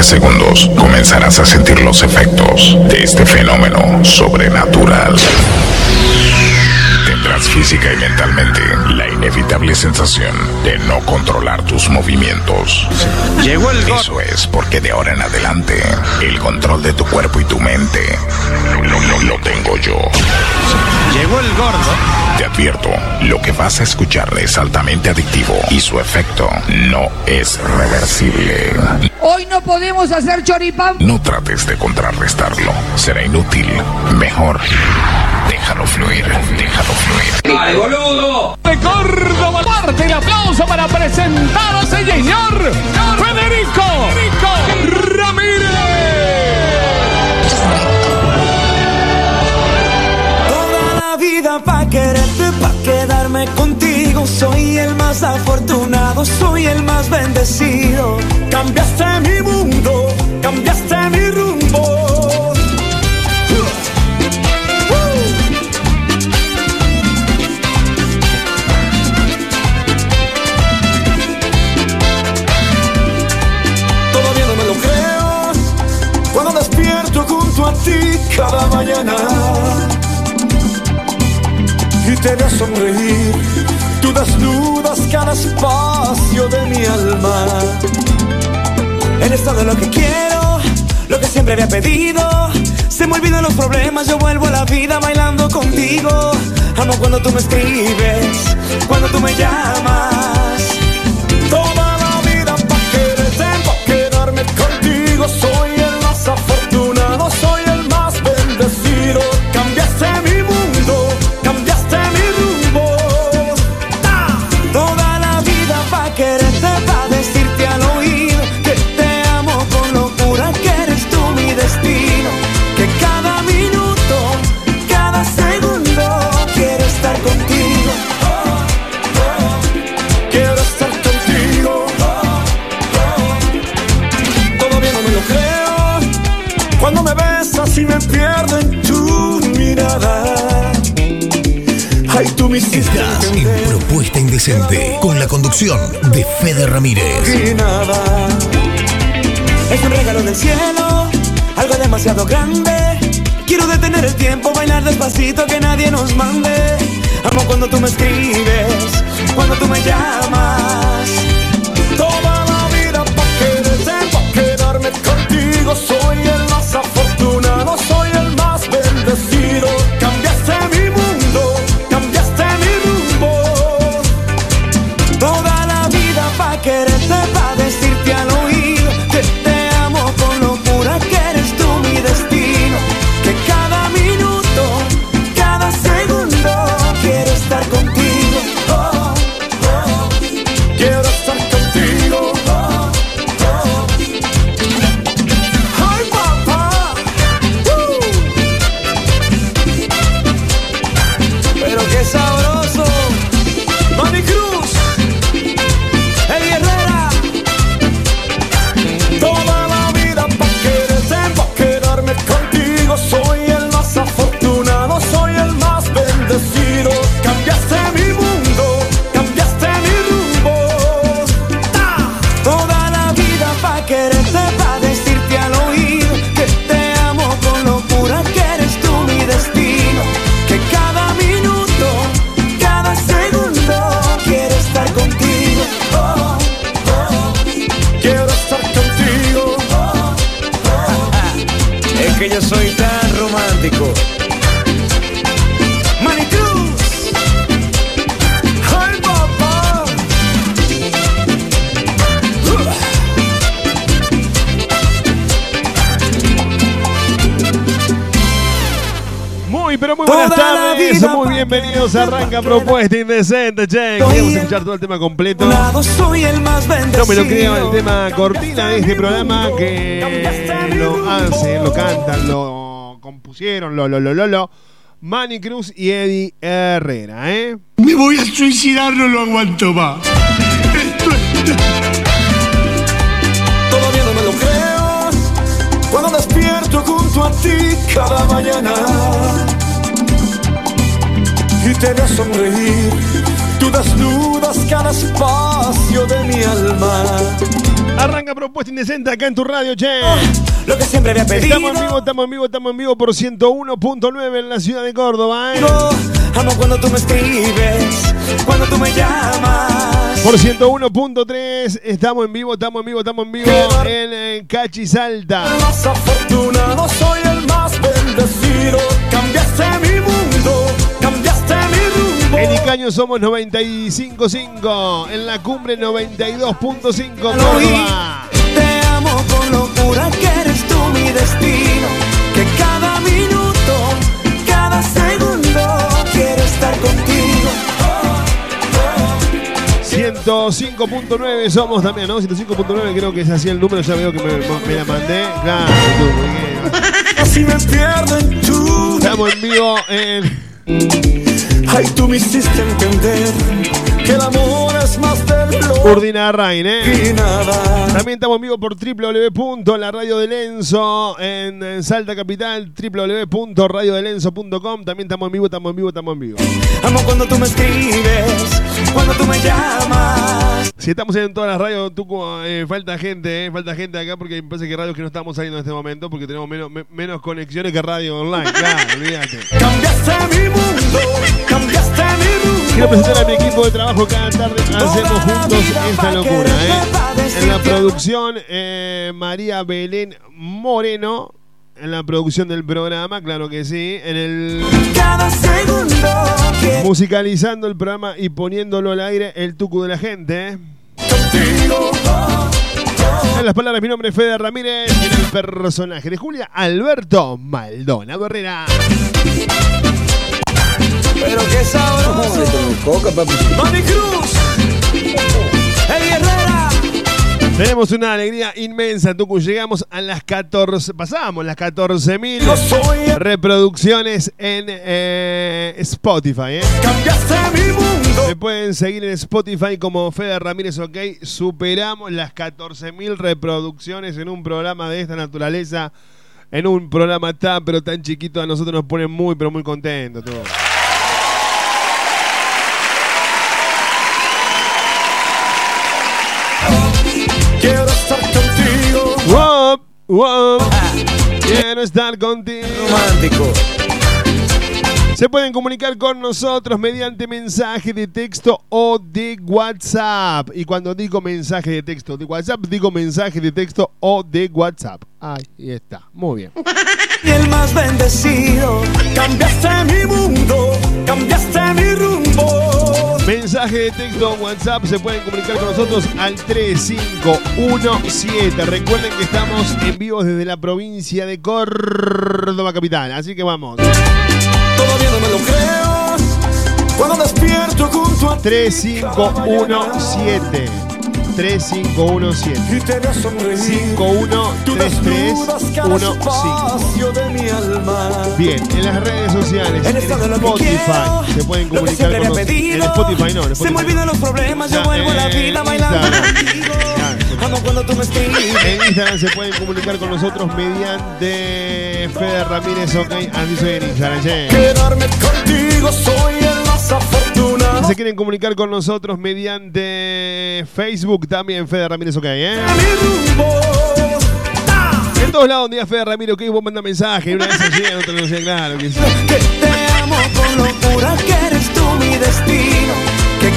20 segundos comenzarás a sentir los efectos de este fenómeno sobrenatural. Tendrás física y mentalmente la inevitable sensación de no controlar tus movimientos. Llegó el gordo. Eso es porque de ahora en adelante el control de tu cuerpo y tu mente lo, lo- lo tengo yo. Llegó el gordo. Te advierto, lo que vas a escuchar es altamente adictivo y su efecto no es reversible. Hoy no podemos hacer choripán. No trates de contrarrestarlo, será inútil. Mejor, déjalo fluir, déjalo fluir. de Córdoba. Parte el aplauso para presentar a señor Federico Ramírez. Toda la vida pa' quererte, pa' quedarme contigo. Soy el más afortunado, soy el más bendecido. Cambiaste mi mundo, cambiaste mi rumbo. Ti cada mañana y te veo sonreír. Tú desnudas cada espacio de mi alma. Eres todo lo que quiero, lo que siempre había pedido. Se me olvidan los problemas, yo vuelvo a la vida bailando contigo. Amo cuando tú me escribes, cuando tú me llamas. Toda la vida pa' quererte, pa' quedarme contigo. Soy el más afortunado, y me pierdo en tu mirada. Ay, tú me Estás en Propuesta Indecente con la conducción de Fede Ramírez. y nada. Es un regalo del cielo, algo demasiado grande. Quiero detener el tiempo, bailar despacito, que nadie nos mande. Amo cuando tú me escribes, cuando tú me llamas. Toda la vida pa' quererte, pa' quedarme contigo. Soy Muy pa' bienvenidos a quererte, Arranca Propuesta Indecente, che. Queremos escuchar todo el tema completo. Lado soy el más bendecido. No me lo creo, el tema cortina de este programa que lo hacen, lo cantan, lo compusieron, lo, lo, lo, lo, lo. Manny Cruz y Eddie Herrera, ¿eh? Me voy a suicidar, no lo aguanto más. Esto es... Todavía no me lo creo cuando despierto junto a ti cada mañana y te veo sonreír. Tú desnudas cada espacio de mi alma. Arranca propuesta indecente acá en tu radio, che. Lo que siempre había pedido. Estamos en vivo, estamos en vivo, estamos en vivo por 101.9 en la ciudad de Córdoba, ¿eh? Amo cuando tú me escribes, cuando tú me llamas. Por 101.3 estamos en vivo, estamos en vivo, estamos en vivo en, en Cachi Salta. El más afortunado, soy el más bendecido. Cambiaste mi En Icaño somos 95.5, en la cumbre 92.5 Lo Córdoba. Te amo con locura, que eres tú mi destino. Que cada minuto, cada segundo, quiero estar contigo. 105.9 somos también, ¿no? 105.9 creo que es así el número, ya veo que me, me la mandé. Claro, tú, porque-. Estamos en vivo en... Ay, tú me hiciste entender que el amor es más de lo Urdina Rain, ¿eh? También estamos en vivo por www.laradio de Lenzo en, en Salta Capital, www.radiodelenzo.com. También estamos en vivo, estamos en vivo, estamos en vivo. Amo cuando tú me escribes, cuando tú me llamas. Si estamos en todas las radios, tú, eh, falta gente, eh, falta gente acá porque me parece que radios que no estamos saliendo en este momento porque tenemos menos, me- menos conexiones que radio online. Claro, olvídate. Cambiaste mi mundo, cambiaste mi rumbo. Quiero presentar a mi equipo de trabajo cada tarde. Hacemos juntos esta locura. ¿eh? En la producción, eh, María Belén Moreno. En la producción del programa, claro que sí. En el Cada segundo musicalizando el programa y poniéndolo al aire, el tucu de la gente. ¿eh? En las palabras, mi nombre es Fede Ramírez. Y en el personaje de Julia, Alberto Maldonado Herrera. Pero qué sabroso. Mami Cruz. Herrera. Tenemos una alegría inmensa, Tucu. Llegamos a las 14, pasamos las 14.000 Yo soy el reproducciones en eh, Spotify. ¿eh? cambiaste mi mundo. Me pueden seguir en Spotify como Fede Ramírez OK. Superamos las 14.000 reproducciones en un programa de esta naturaleza. En un programa tan pero tan chiquito a nosotros nos pone muy pero muy contentos. todo. Wop. Quiero estar contigo. Romántico. Se pueden comunicar con nosotros mediante mensaje de texto o de WhatsApp. Y cuando digo mensaje de texto de WhatsApp, digo mensaje de texto o de WhatsApp. Ahí está. Muy bien. Y el más bendecido. Cambiaste mi mundo. Cambiaste mi rumbo. Mensaje de texto WhatsApp se pueden comunicar con nosotros al 3517. Recuerden que estamos en vivo desde la provincia de Córdoba Capital. Así que vamos. Todavía no me lo creo. Cuando despierto junto a ti. 3517. 3517. Y te veo sonreír. Tú 513315. espacio de mi alma. Bien, en las redes sociales, en En Spotify, se pueden comunicar con nosotros. En. Spotify no, en Se me Spotify. olvidan los problemas, yo vuelvo a la vida bailando cuando tú me. En Instagram se pueden comunicar con nosotros mediante Fede Ramírez, ok, así soy en Instagram. Quedarme contigo, soy. Se quieren comunicar con nosotros mediante Facebook también, Fede Ramírez, ok, eh. En todos lados donde diga Fede Ramírez, ok, vos manda mensaje, una vez otra no llega, claro que sí. Que te amo con locura, que eres tú mi destino. Que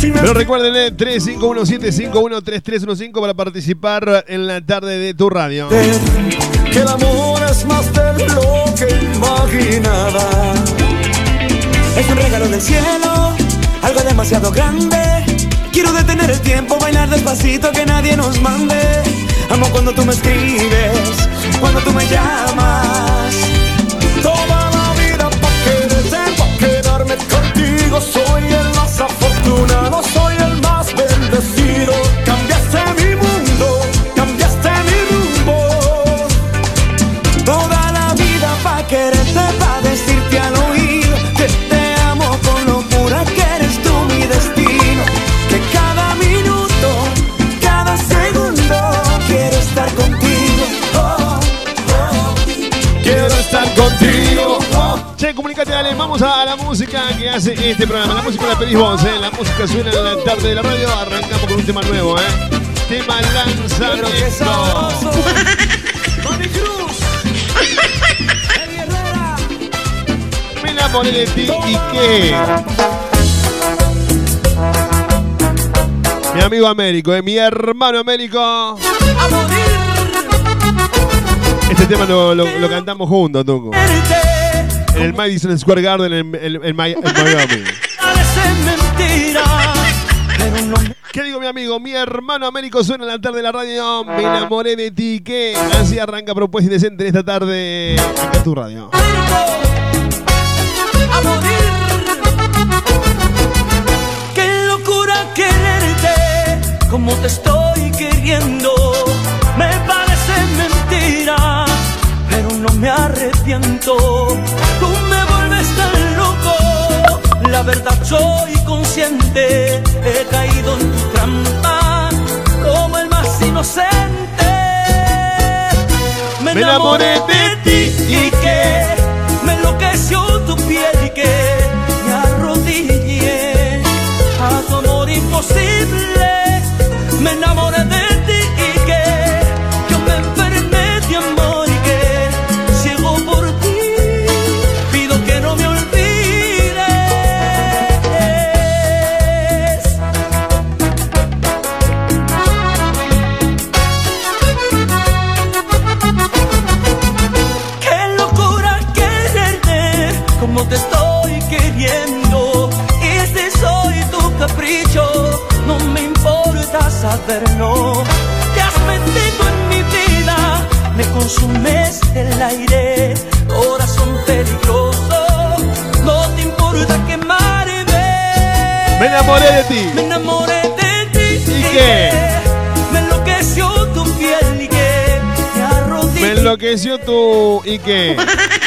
Pero recuerden, eh, 3517513315 para participar en la tarde de tu radio. que el amor es más de lo que imaginaba. Es un regalo del cielo, algo demasiado grande. Quiero detener el tiempo, bailar despacito, que nadie nos mande. Amo cuando tú me escribes, cuando tú me llamas. Toda la vida pa' quererte, pa' quedarme contigo. Soy cambiaste mi mundo, cambiaste mi rumbo. Toda la vida pa' quererte, pa' decirte al oído que te amo con locura, que eres tú mi destino. Que cada minuto, cada segundo, quiero estar contigo. Oh, oh. Quiero estar contigo. Che, comunícate, dale, vamos a la música que hace este programa. La música la pedís vos, ¿eh? La música suena en la tarde de la radio. Arrancamos con un tema nuevo, ¿eh? Tema lanzamiento. Mami Cruz. Eddie Herrera. Me enamoré de ti y qué. Mi amigo Américo, ¿eh? Mi hermano Américo. A morir. Este tema lo, lo- lo cantamos juntos, Tungo. En el Madison Square Garden en, en- en en Miami. ¿Qué digo, mi amigo? Mi hermano Américo suena en la tarde de la radio. Me enamoré de ti. ¿Qué? Así arranca Propuesta Indecente en esta tarde. Acá tu radio. a morir. Qué locura quererte como te estoy queriendo. Me parece mentira, pero no me arrepiento. La verdad soy consciente. He caído en tu trampa como el más inocente. Me enamoré de ti y que me enloqueció tu piel y que me arrodillé a tu amor imposible. Me enamoré de ti enloqueció tu. ¿Y qué?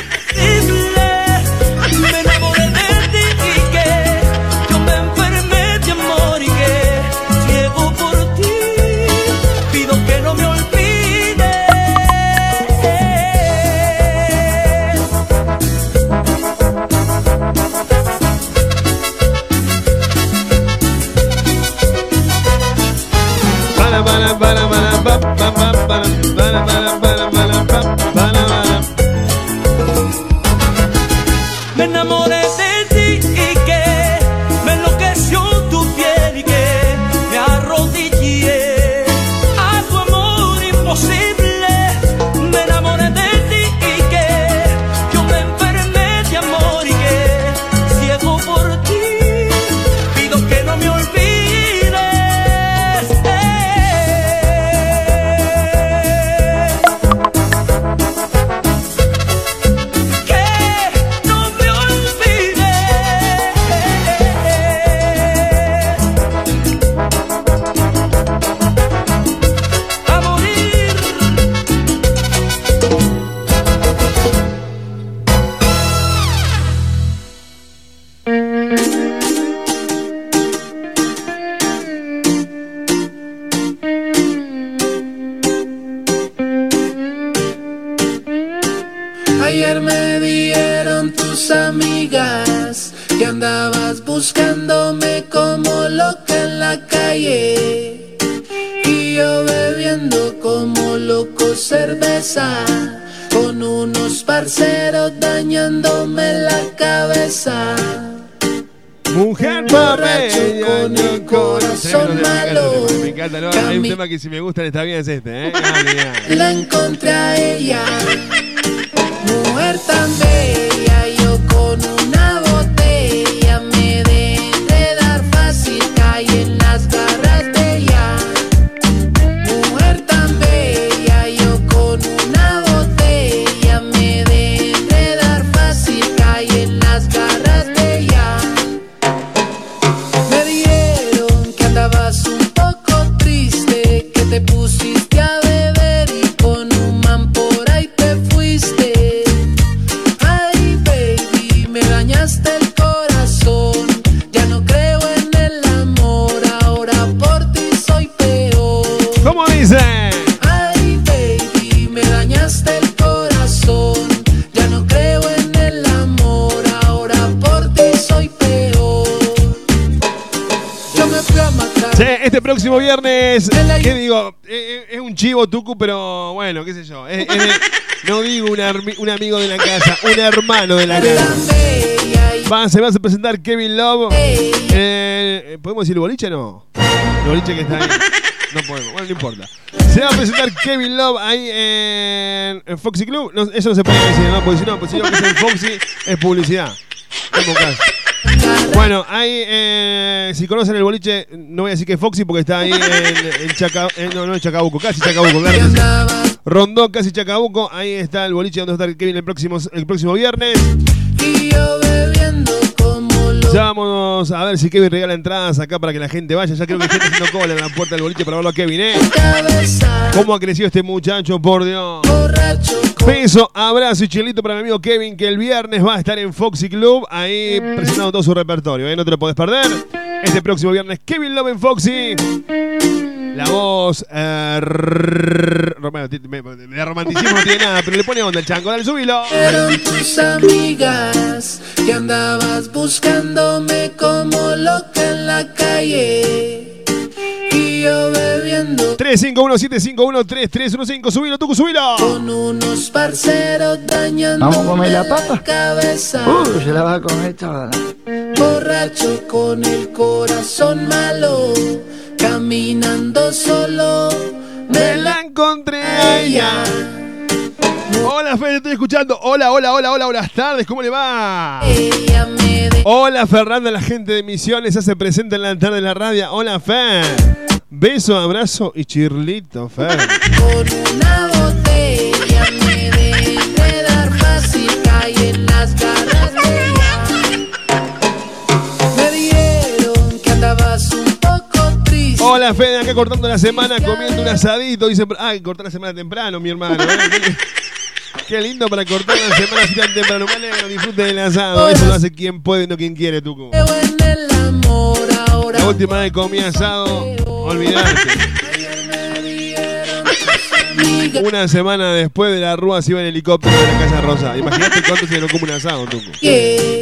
si me gusta en esta vida es este, ¿eh? Digo? Eh, eh, Es un chivo tucu, pero bueno, qué sé yo. Es- es de- no digo un, un amigo de la casa, un hermano de la casa. Va, se va a presentar Kevin Love. Eh, ¿Podemos decir boliche no? El boliche que está ahí. No podemos, bueno, no importa. Se va a presentar Kevin Love ahí en, en Foxy Club. No, eso no se puede decir, ¿no? Porque si no, pues si no que es en Foxy es publicidad. Como. Bueno, ahí, eh, si conocen el boliche, no voy a decir que es Foxy porque está ahí en, en Chaca- eh, no, no en Chacabuco, casi Chacabuco, claro. Rondón, casi Chacabuco. Ahí está el boliche donde va a estar Kevin el próximo, el próximo viernes. Vamos a ver si Kevin regala entradas acá para que la gente vaya. Ya creo que gente haciendo cola en la puerta del boliche para verlo a Kevin, ¿eh? ¿Cómo ha crecido este muchacho, por Dios? Beso, abrazo y chilito para mi amigo Kevin, que el viernes va a estar en Foxy Club, ahí presentando todo su repertorio, ¿eh? No te lo podés perder. Este próximo viernes, Kevin Love en Foxy. La voz. eh, me- de romanticismo no tiene nada, pero le pone onda el chango. Dale, subilo. Fueron tus amigas que andabas buscándome como loca en la calle. Y yo bebiendo 351-751-3315. Subilo, tú, subilo. con unos parceros dañando ¿Vamos a comer la papa? cabeza. Uh, se la va a comer toda. Borracho con el corazón malo, caminando solo. Me la encontré a ella. Hola, Fede, estoy escuchando. Hola, hola, hola, hola, buenas tardes. ¿Cómo le va? Ella me dejó Hola, Fernanda, la gente de Misiones se hace presente en la tarde de la radio. Hola, Fer. Beso, abrazo y chirlito, Fer. con una botella. Fede, acá cortando la semana, comiendo un asadito. Dice, ay, cortar la semana temprano, mi hermano. ¿eh? Qué- lindo para cortar la semana así tan temprano. Me alegro, disfrute del asado. Eso lo hace quien puede, no quien quiere, tú. La última vez comí asado, olvidarte. Una semana después de la rúa se iba en helicóptero de la Casa Rosa. Imagínate cuánto se no come un asado, Tuco. Y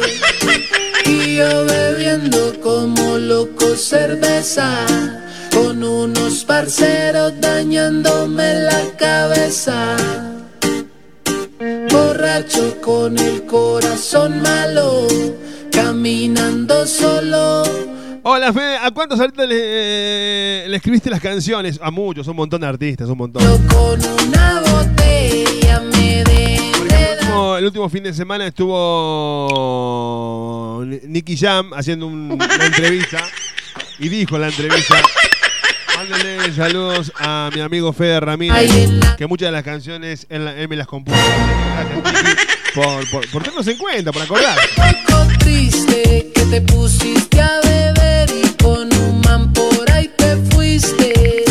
yo bebiendo como loco cerveza Con unos parceros dañándome la cabeza Borracho con el corazón malo Caminando solo Hola, Fede. ¿A cuántos ahorita le, le escribiste las canciones? A muchos, un montón de artistas, un montón. Yo con una botella me el último, el último fin de semana estuvo Nicky Jam haciendo un- una entrevista y dijo en la entrevista. Mándale saludos a mi amigo Fede Ramírez, que muchas de las canciones él, él me las compuso. Gracias, por, por, por tenernos en cuenta, por acordar. poco triste que te pusiste a beber y con un man por ahí te fuiste.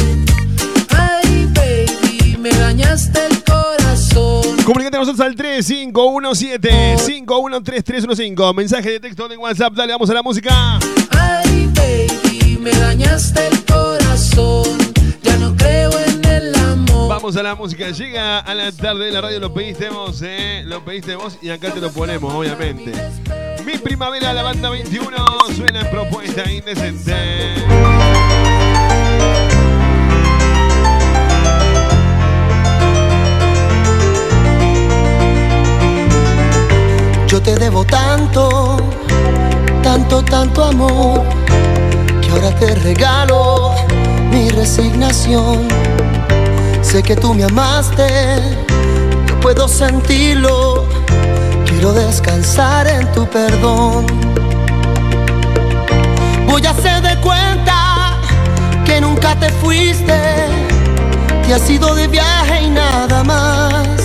Ay, baby, me dañaste el corazón. Comunicate con nosotros al 3517-513315. Mensaje de texto de WhatsApp. Dale, vamos a la música. Ay, baby, me dañaste el corazón. Ya no creo en el amor. Vamos a la música. Llega a la tarde de la radio. Lo pediste vos, ¿eh? Lo pediste vos y acá te lo ponemos, obviamente. Mi primavera, la banda 21. Suena en propuesta indecente. Yo te debo tanto, tanto, tanto amor, que ahora te regalo resignación. Sé que tú me amaste, yo puedo sentirlo, quiero descansar en tu perdón. Voy a hacer de cuenta que nunca te fuiste, te has ido de viaje y nada más.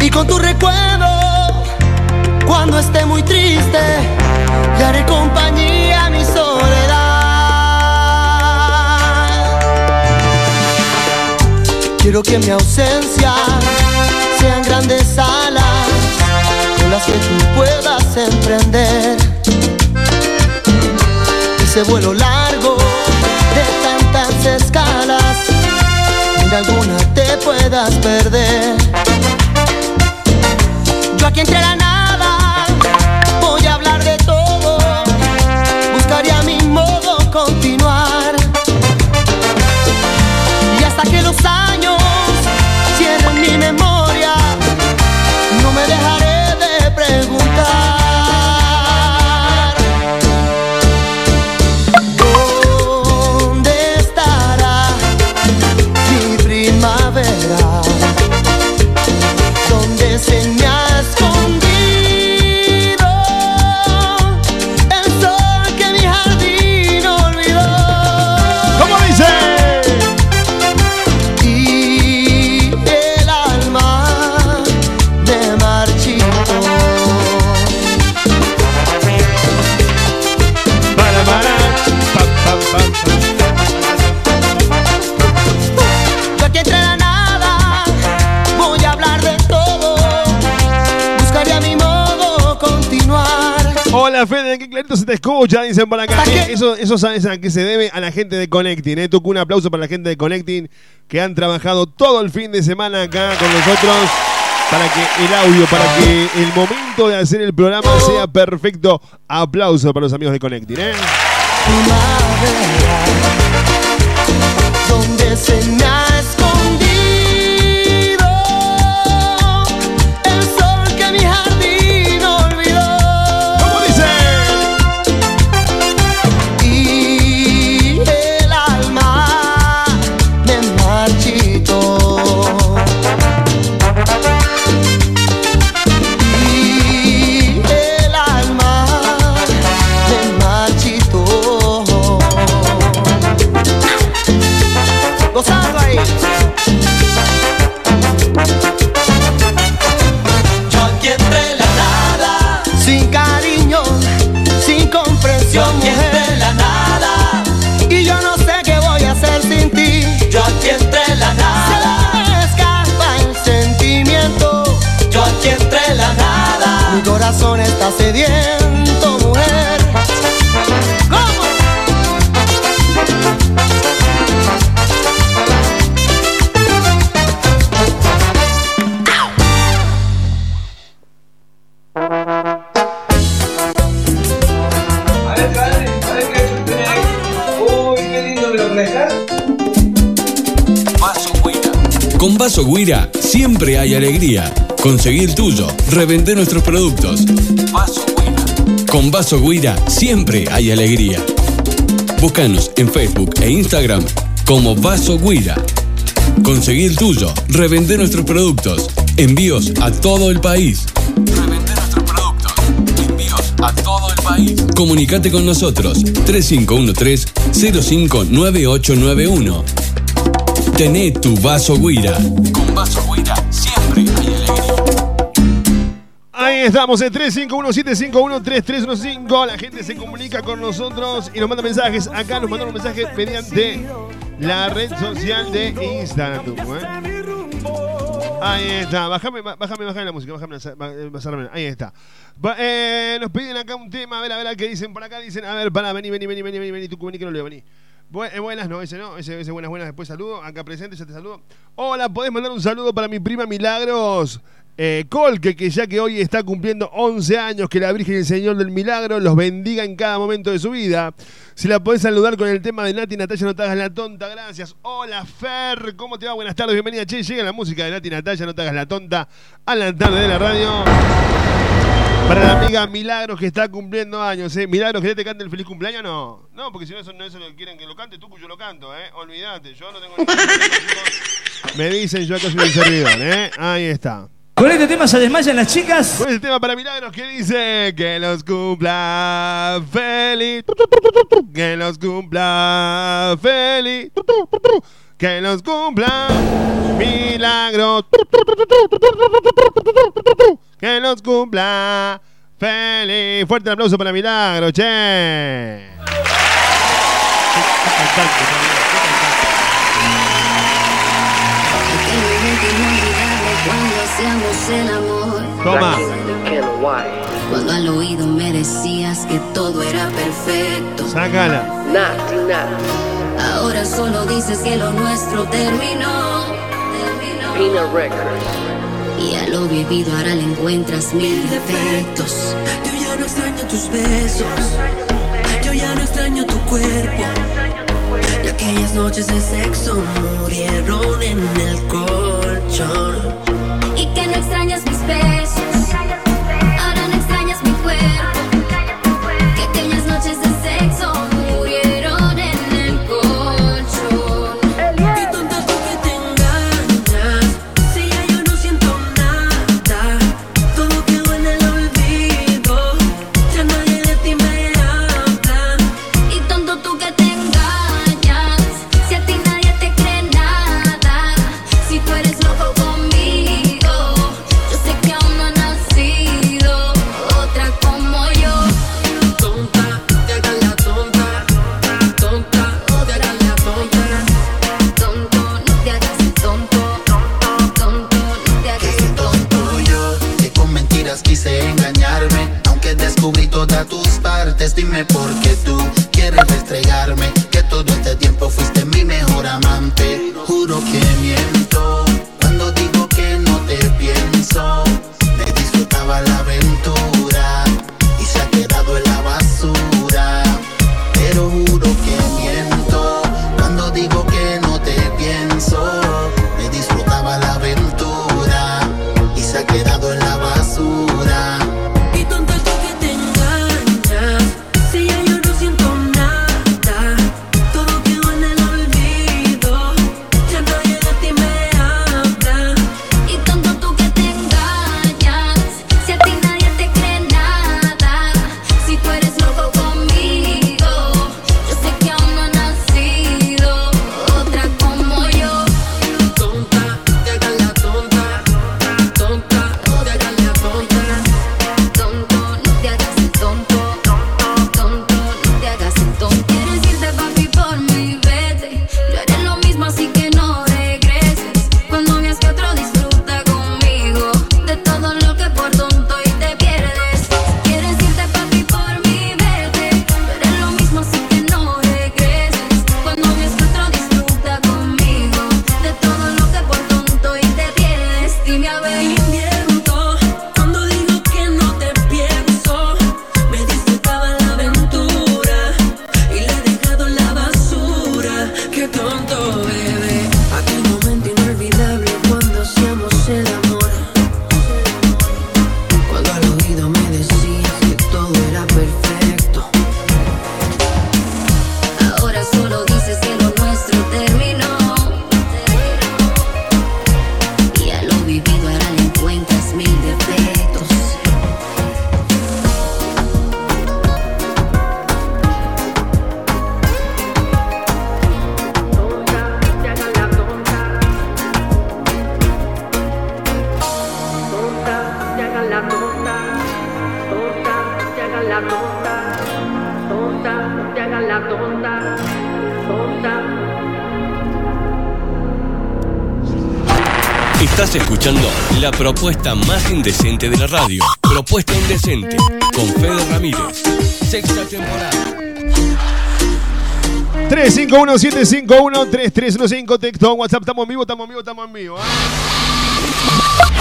Y con tu recuerdo, cuando esté muy triste, le haré compañía a mi soledad. Quiero que mi ausencia sean grandes alas con las que tú puedas emprender. Ese vuelo largo de tantas escalas, en alguna te puedas perder. Yo aquí entre la nada voy a hablar de todo. Buscaría mi modo Africa. Clarito se te escucha, dicen por acá. Eh, eso, eso sabes a qué se debe a la gente de Connecting. Eh. Toco un aplauso para la gente de Connecting que han trabajado todo el fin de semana acá con nosotros para que el audio, para que el momento de hacer el programa sea perfecto. Aplauso para los amigos de Connecting. ¿eh? donde se está sediento, Vaso Guira siempre hay alegría. Conseguí el tuyo. Revende nuestros productos. Con Vaso Guira siempre hay alegría. Búscanos en Facebook e Instagram como Vaso Guira. Conseguí el tuyo. Revende nuestros productos. Envíos a todo el país. Revende nuestros productos. Envíos a todo el país. Comunicate con nosotros 3513-059891. Tené tu vaso Guira. Con vaso Guira siempre hay alegría. Ahí estamos en 351-751-3315. La gente se comunica con nosotros y nos manda mensajes. Acá nos mandaron un mensaje mediante la red social de Instagram. ¿eh? Ahí está. Bájame, bájame, bájame la música. Bájame, la-. Ahí está. Eh, nos piden acá un tema. A ver, a ver, qué dicen por acá. Dicen, a ver, para, vení, vení, vení, vení, vení, vení. Tucu, vení que no leo, vení. Bu- eh, buenas, no, ese no, ese, ese buenas, buenas, después saludo, acá presente, ya te saludo. Hola, podés mandar un saludo para mi prima Milagros eh, Colque, que ya que hoy está cumpliendo 11 años, que la Virgen y el Señor del Milagro los bendiga en cada momento de su vida. Si la podés saludar con el tema de Nati Natalia, no te hagas la tonta, gracias. Hola Fer, ¿cómo te va? Buenas tardes, bienvenida. Che, llega la música de Nati Natalia, no te hagas la tonta, a la tarde de la radio. Para la amiga Milagros que está cumpliendo años, ¿eh? Milagros, ¿querés que te cante el feliz cumpleaños? No, no, porque si no, eso no es lo que quieren que lo cante, tú yo lo canto, ¿eh? Olvídate, yo no tengo ningún Me dicen, yo acá soy un servidor, ¿eh? Ahí está. Con este tema se desmayan las chicas. Con este tema para Milagros que dice que los cumpla feliz. Que los cumpla feliz. Que los cumpla Milagros. Que los cumpla feliz. Fuerte el aplauso para Milagros, che. Toma. cuando al oído me decías que todo era perfecto. Sácala. Ahora solo dices que lo nuestro terminó. terminó. Y a lo vivido ahora le encuentras mil defectos. Yo ya no extraño tus besos. Yo ya no extraño tu cuerpo. Y aquellas noches de sexo murieron en el colchón. Y que no extrañas mis besos. Dime por qué tú quieres restregarme que todo este tiempo fuiste mi mejor amante. Propuesta más indecente de la radio. Propuesta indecente con Fede Ramírez. Sexta temporada. 351-751-3315 texto WhatsApp. Estamos en vivo, estamos en vivo, estamos en vivo. ¿eh?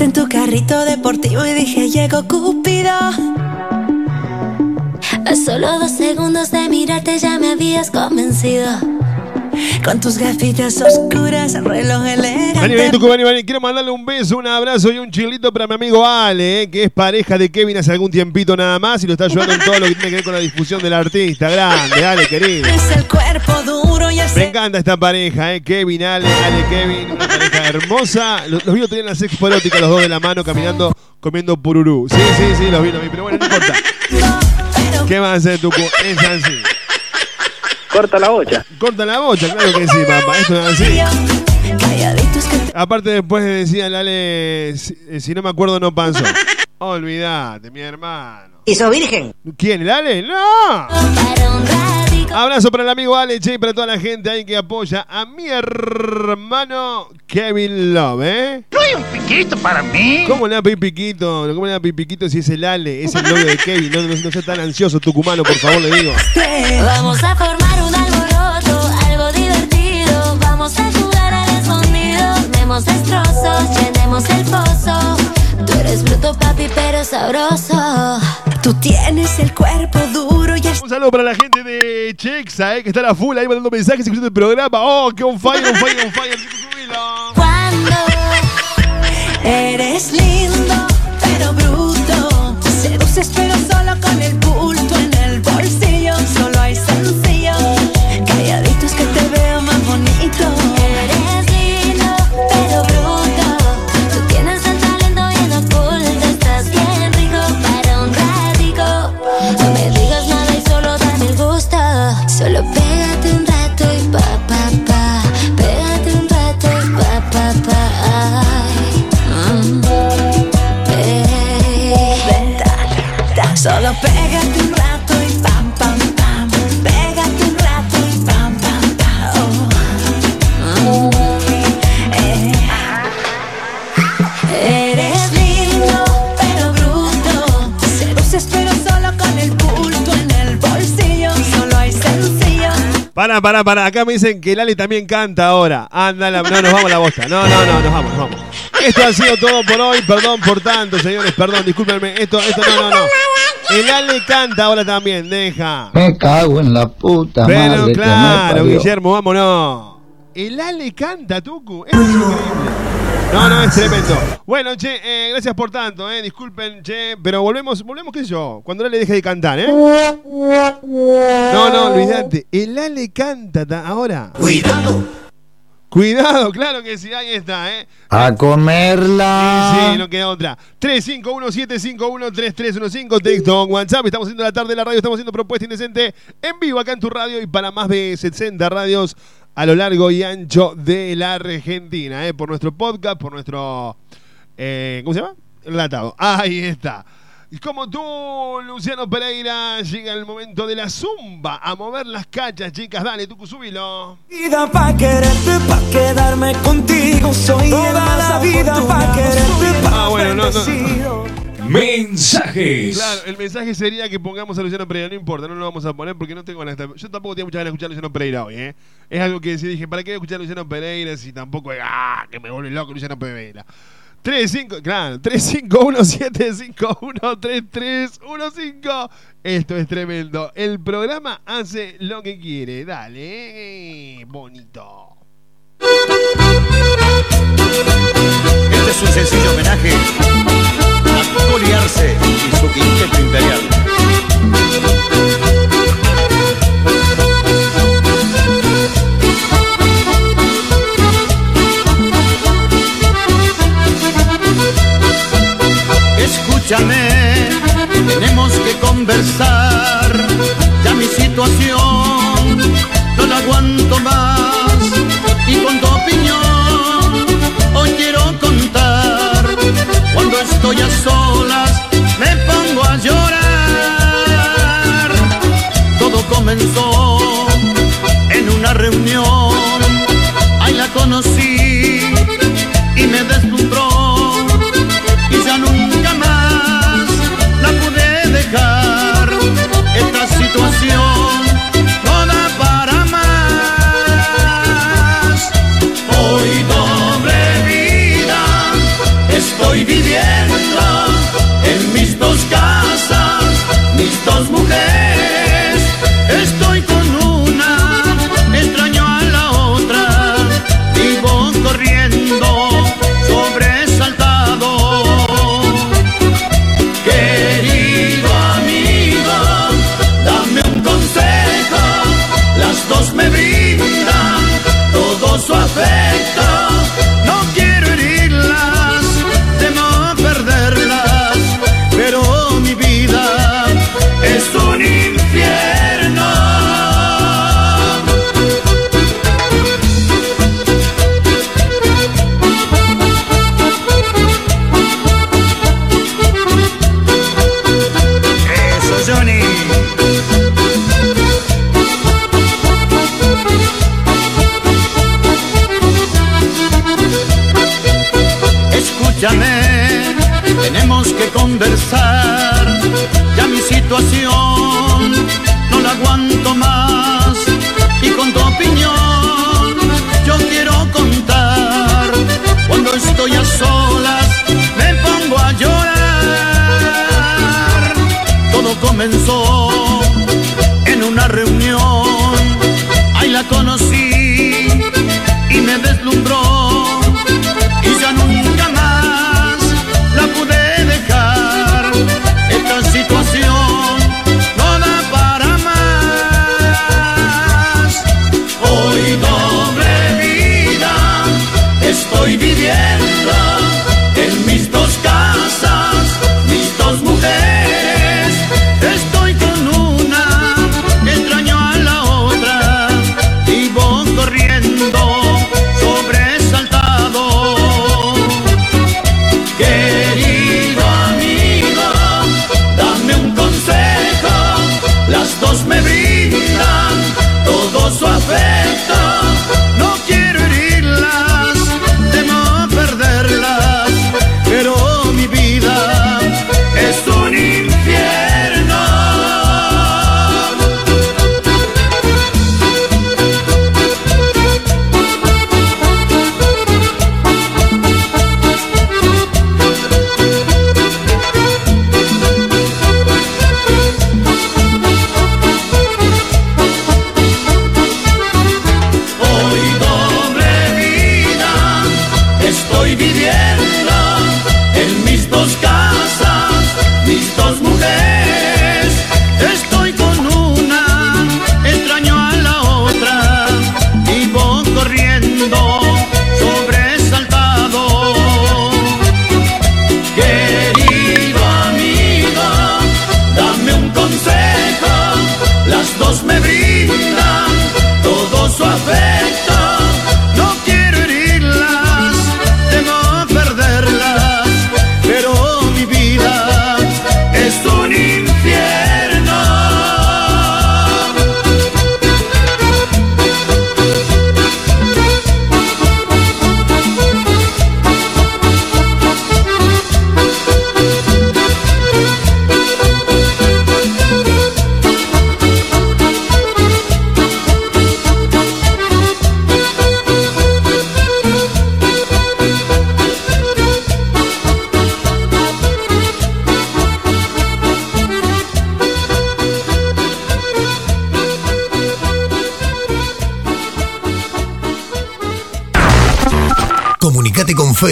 En tu carrito deportivo y dije, llegó Cupido. A solo dos segundos de mirarte ya me habías convencido. Con tus gafitas oscuras, reloj elegante. vení, Tucumani, vani. Quiero mandarle un beso, un abrazo y un chilito para mi amigo Ale, eh, que es pareja de Kevin hace algún tiempito nada más y lo está ayudando en todo lo que tiene que ver con la difusión del artista. Grande, Ale, querido. Es el cuerpo duro y el Me encanta esta pareja, eh. Kevin, Ale, Ale, Kevin, hermosa. Los, los vi otro día en la sexpo erótica, los dos de la mano caminando, comiendo pururú. Sí, sí, sí, los vi, los vi, pero bueno, no importa. ¿Qué va a hacer tu Es así. Corta la bocha. Corta la bocha, claro que sí, papá. Esto es así. Aparte después decía el Ale, si, eh, si no me acuerdo no pasó. Olvídate, mi hermano. ¿Y sos virgen? ¿Quién, el Ale? ¡No! Abrazo para el amigo Ale, che, y para toda la gente ahí que apoya a mi hermano Kevin Love, ¿eh? ¿No hay un piquito para mí? ¿Cómo le da pipiquito? ¿Cómo le da pipiquito si es el Ale? Es el novio de Kevin. No, no, no sea tan ansioso, tucumano, por favor, le digo. Vamos a formar un alboroto, algo divertido. Vamos a jugar al escondido. Demos destrozos, llenemos el pozo. Tú eres bruto, papi, pero sabroso. Tú tienes el cuerpo duro y el Un saludo para la gente de Chexa, eh, que está a la full ahí mandando mensajes y escuchando el programa. ¡Oh, qué on fire, on fire, on fire! Cuando eres lindo, pero bruto. Seduces, pero solo con el bulto Pará, pará, pará. Acá me dicen que Lali también canta ahora. Anda, la- no, nos vamos a la bosta. No, no, no, nos vamos, nos vamos. Esto ha sido todo por hoy. Perdón por tanto, señores. Perdón, discúlpenme. Esto, esto, no, no, no. El Ale canta ahora también. Deja. Me cago en la puta Pero madre. que me claro. Guillermo, vámonos. El Ale canta, Tucu. Es increíble. No, no, es tremendo. Bueno, che, eh, gracias por tanto, eh. Disculpen, che, pero volvemos, volvemos, qué sé yo, cuando Ale deje de cantar, ¿eh? No, no, olvídate. El Ale canta ta- ahora. Cuidado. Cuidado, claro que sí, ahí está, ¿eh? A comerla. Sí, no queda otra. 351-751-3315, texto en WhatsApp. Estamos haciendo la tarde de la radio, estamos haciendo propuesta indecente en vivo acá en tu radio y para más de 60 radios a lo largo y ancho de la Argentina, ¿eh? por nuestro podcast, por nuestro. eh, ¿Cómo se llama? Enlatado. Ahí está. Y como tú, Luciano Pereira, llega el momento de la zumba a mover las cachas, chicas. Dale, tú subilo. Vida pa' quererte, pa' quedarme contigo. Soy toda la vida pa' quererte, pa' Ah, bueno, no, no. Mensajes. Claro, el mensaje sería que pongamos a Luciano Pereira, no importa, no lo vamos a poner porque no tengo ganas de Yo tampoco tengo muchas ganas de escuchar a Luciano Pereira hoy, ¿eh? Es algo que sí dije, ¿para qué voy a escuchar a Luciano Pereira si tampoco es, ah, que me vuelve loco Luciano Pereira? 35, claro, 351-751-3315. Esto es tremendo. El programa hace lo que quiere. Dale, eh, bonito. Este es un sencillo homenaje su quinteto imperial. Escúchame, tenemos que conversar. Ya mi situación no la aguanto más. Y con tu opinión hoy quiero contar. Cuando estoy a solas me pongo a llorar. Todo comenzó en una reunión. Ahí la conocí y me deslumbró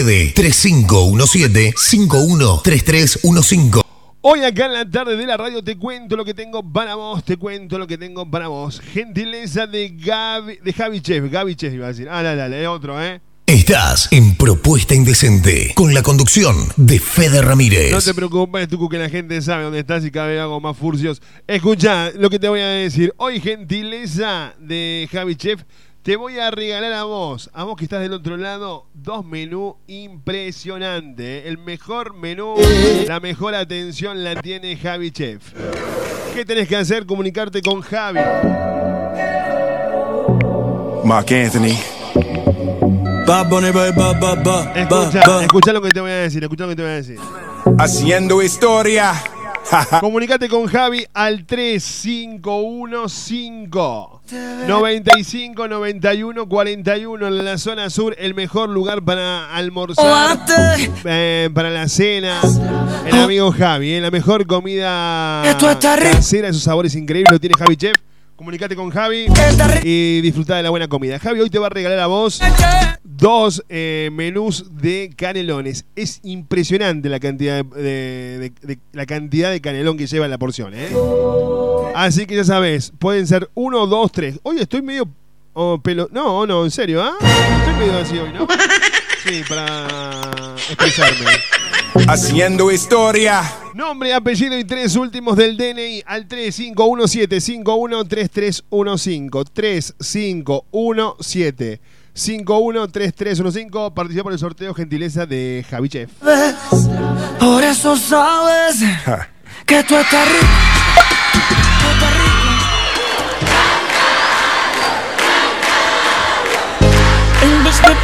3517-513315. Hoy acá en la tarde de la radio te cuento lo que tengo para vos, te cuento lo que tengo para vos. Gentileza de Gaby, de Javi Chef, Gaby Chef iba a decir. Ah, dale, dale, otro, ¿eh? Estás en Propuesta Indecente con la conducción de Fede Ramírez. No te preocupes, Tucu, que la gente sabe dónde estás y cada vez hago más furcios. Escucha lo que te voy a decir. Hoy, gentileza de Javi Chef, te voy a regalar a vos, a vos que estás del otro lado, dos menús impresionantes. ¿eh? El mejor menú, la mejor atención la tiene Javi Chef. ¿Qué tenés que hacer? Comunicarte con Javi. Mark Anthony. Escucha, escucha lo que te voy a decir, escucha lo que te voy a decir. Haciendo historia. Comunicate con Javi al 3515 95 91 41 en la zona sur, el mejor lugar para almorzar, eh, para la cena. El amigo Javi, eh, la mejor comida Esto está rico. casera, esos sabores increíbles lo tiene Javi Chef. Comunicate con Javi y disfruta de la buena comida. Javi hoy te va a regalar a vos dos eh, menús de canelones. Es impresionante la cantidad de, de- de- de- la cantidad de canelón que lleva en la porción, ¿eh? Así que ya sabes, pueden ser uno, dos, tres. Hoy estoy medio oh, pelo. No, no, en serio, ¿ah? Estoy medio así hoy, ¿no? Sí, para expresarme. Haciendo historia. Nombre, apellido y tres últimos del DNI al 3517-513315. 3517 513315. Participa por el sorteo gentileza de Javi Chef. Por eso sabes que tú estás rico.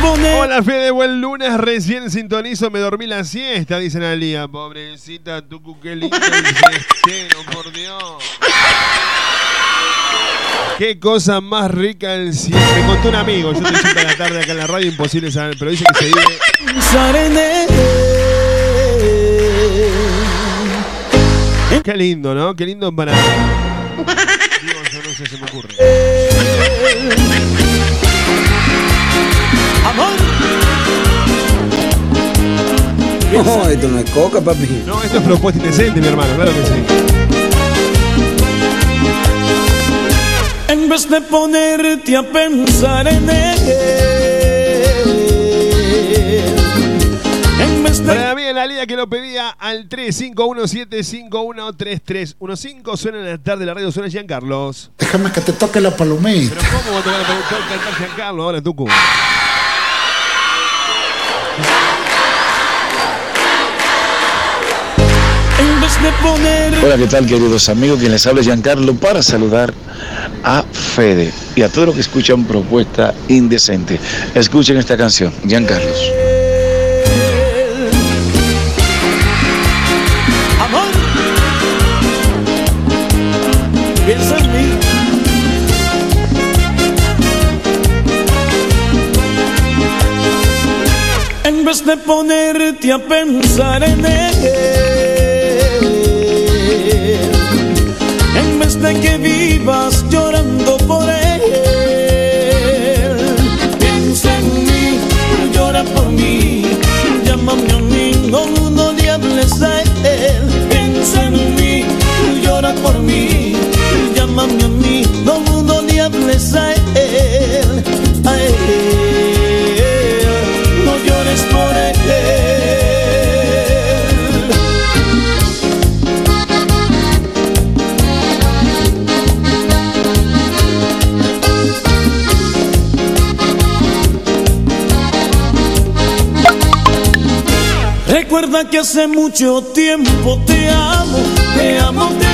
Poner Hola Fede, buen lunes, recién sintonizo, me dormí la siesta, dice Analia. Pobrecita Tucu, qué por Dios. Qué cosa más rica el cielo. Me contó un amigo, yo estoy siempre a la tarde acá en la radio, imposible saber, pero dice que se vive. Qué lindo, ¿no? Qué lindo para. Digo, yo no sé, se me ocurre. No, esto no es coca, papi. No, esto es propuesta indecente, mi hermano, claro que sí. En vez de ponerte a pensar en él. En vez de Para en la línea que lo pedía al 3517-513315. Suena en la tarde la radio, suena Giancarlos. Déjame que te toque la palomita. Pero ¿cómo van a poder cantar Giancarlo ahora, Tucu? En Hola, ¿qué tal queridos amigos? Quien les habla es Giancarlo para saludar a Fede y a todos los que escuchan Propuesta Indecente. Escuchen esta canción, Giancarlos. amor, piensa en mí. En vez de ponerte a pensar en él, vez de que vivas llorando por él, Que hace mucho tiempo te amo, te amo, te amo.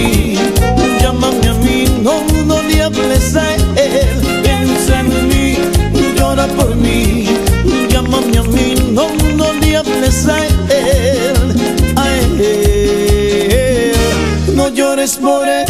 mí, llámame a mí, no, no le hables a él, piensa en mí, llora por mí, llámame a mí, no, no le hables a él, a él, no llores por él.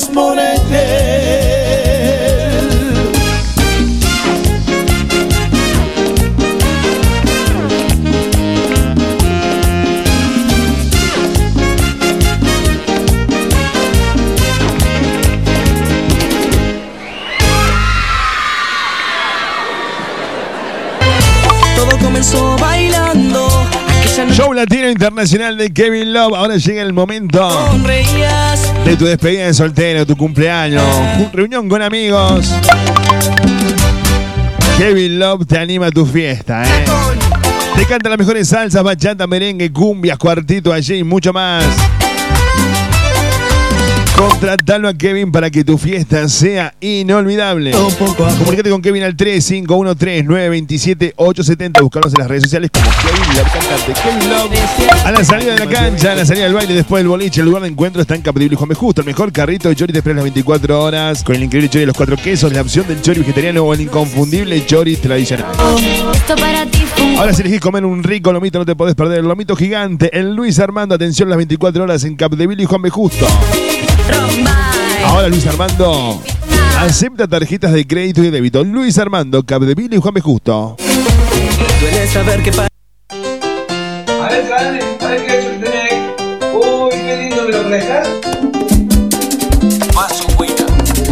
Por él. Todo comenzó bailando. Show Latino Internacional de Kevin Love. Ahora llega el momento sonreías. De tu despedida de soltero, tu cumpleaños, reunión con amigos. Kevin Love te anima a tu fiesta, ¿eh? Te canta las mejores salsas, bachata, merengue, cumbias, cuartito allí y mucho más. Contratalo a Kevin para que tu fiesta sea inolvidable. Comunicate con Kevin al 3513-927-870. Buscarnos en las redes sociales como Kevin Love, cantante Kevin Love. A la salida de la cancha, a la salida del baile, después del boliche, el lugar de encuentro está en Capdeville y Juan. Justo. El mejor carrito de chori te espera las 24 horas. Con el increíble chori de los cuatro quesos, la opción del chori vegetariano o el inconfundible chori tradicional. Ahora si elegís comer un rico lomito no te podés perder el lomito gigante. El Luis Armando, atención las 24 horas en Capdeville y Juan. Justo. Ahora Luis Armando acepta tarjetas de crédito y débito. Luis Armando, Capdeville y Juan B. Justo. Duele saber que pa- A ver, grande, a ver qué ha hecho tenés. Uy, qué lindo, ¿me lo prestas?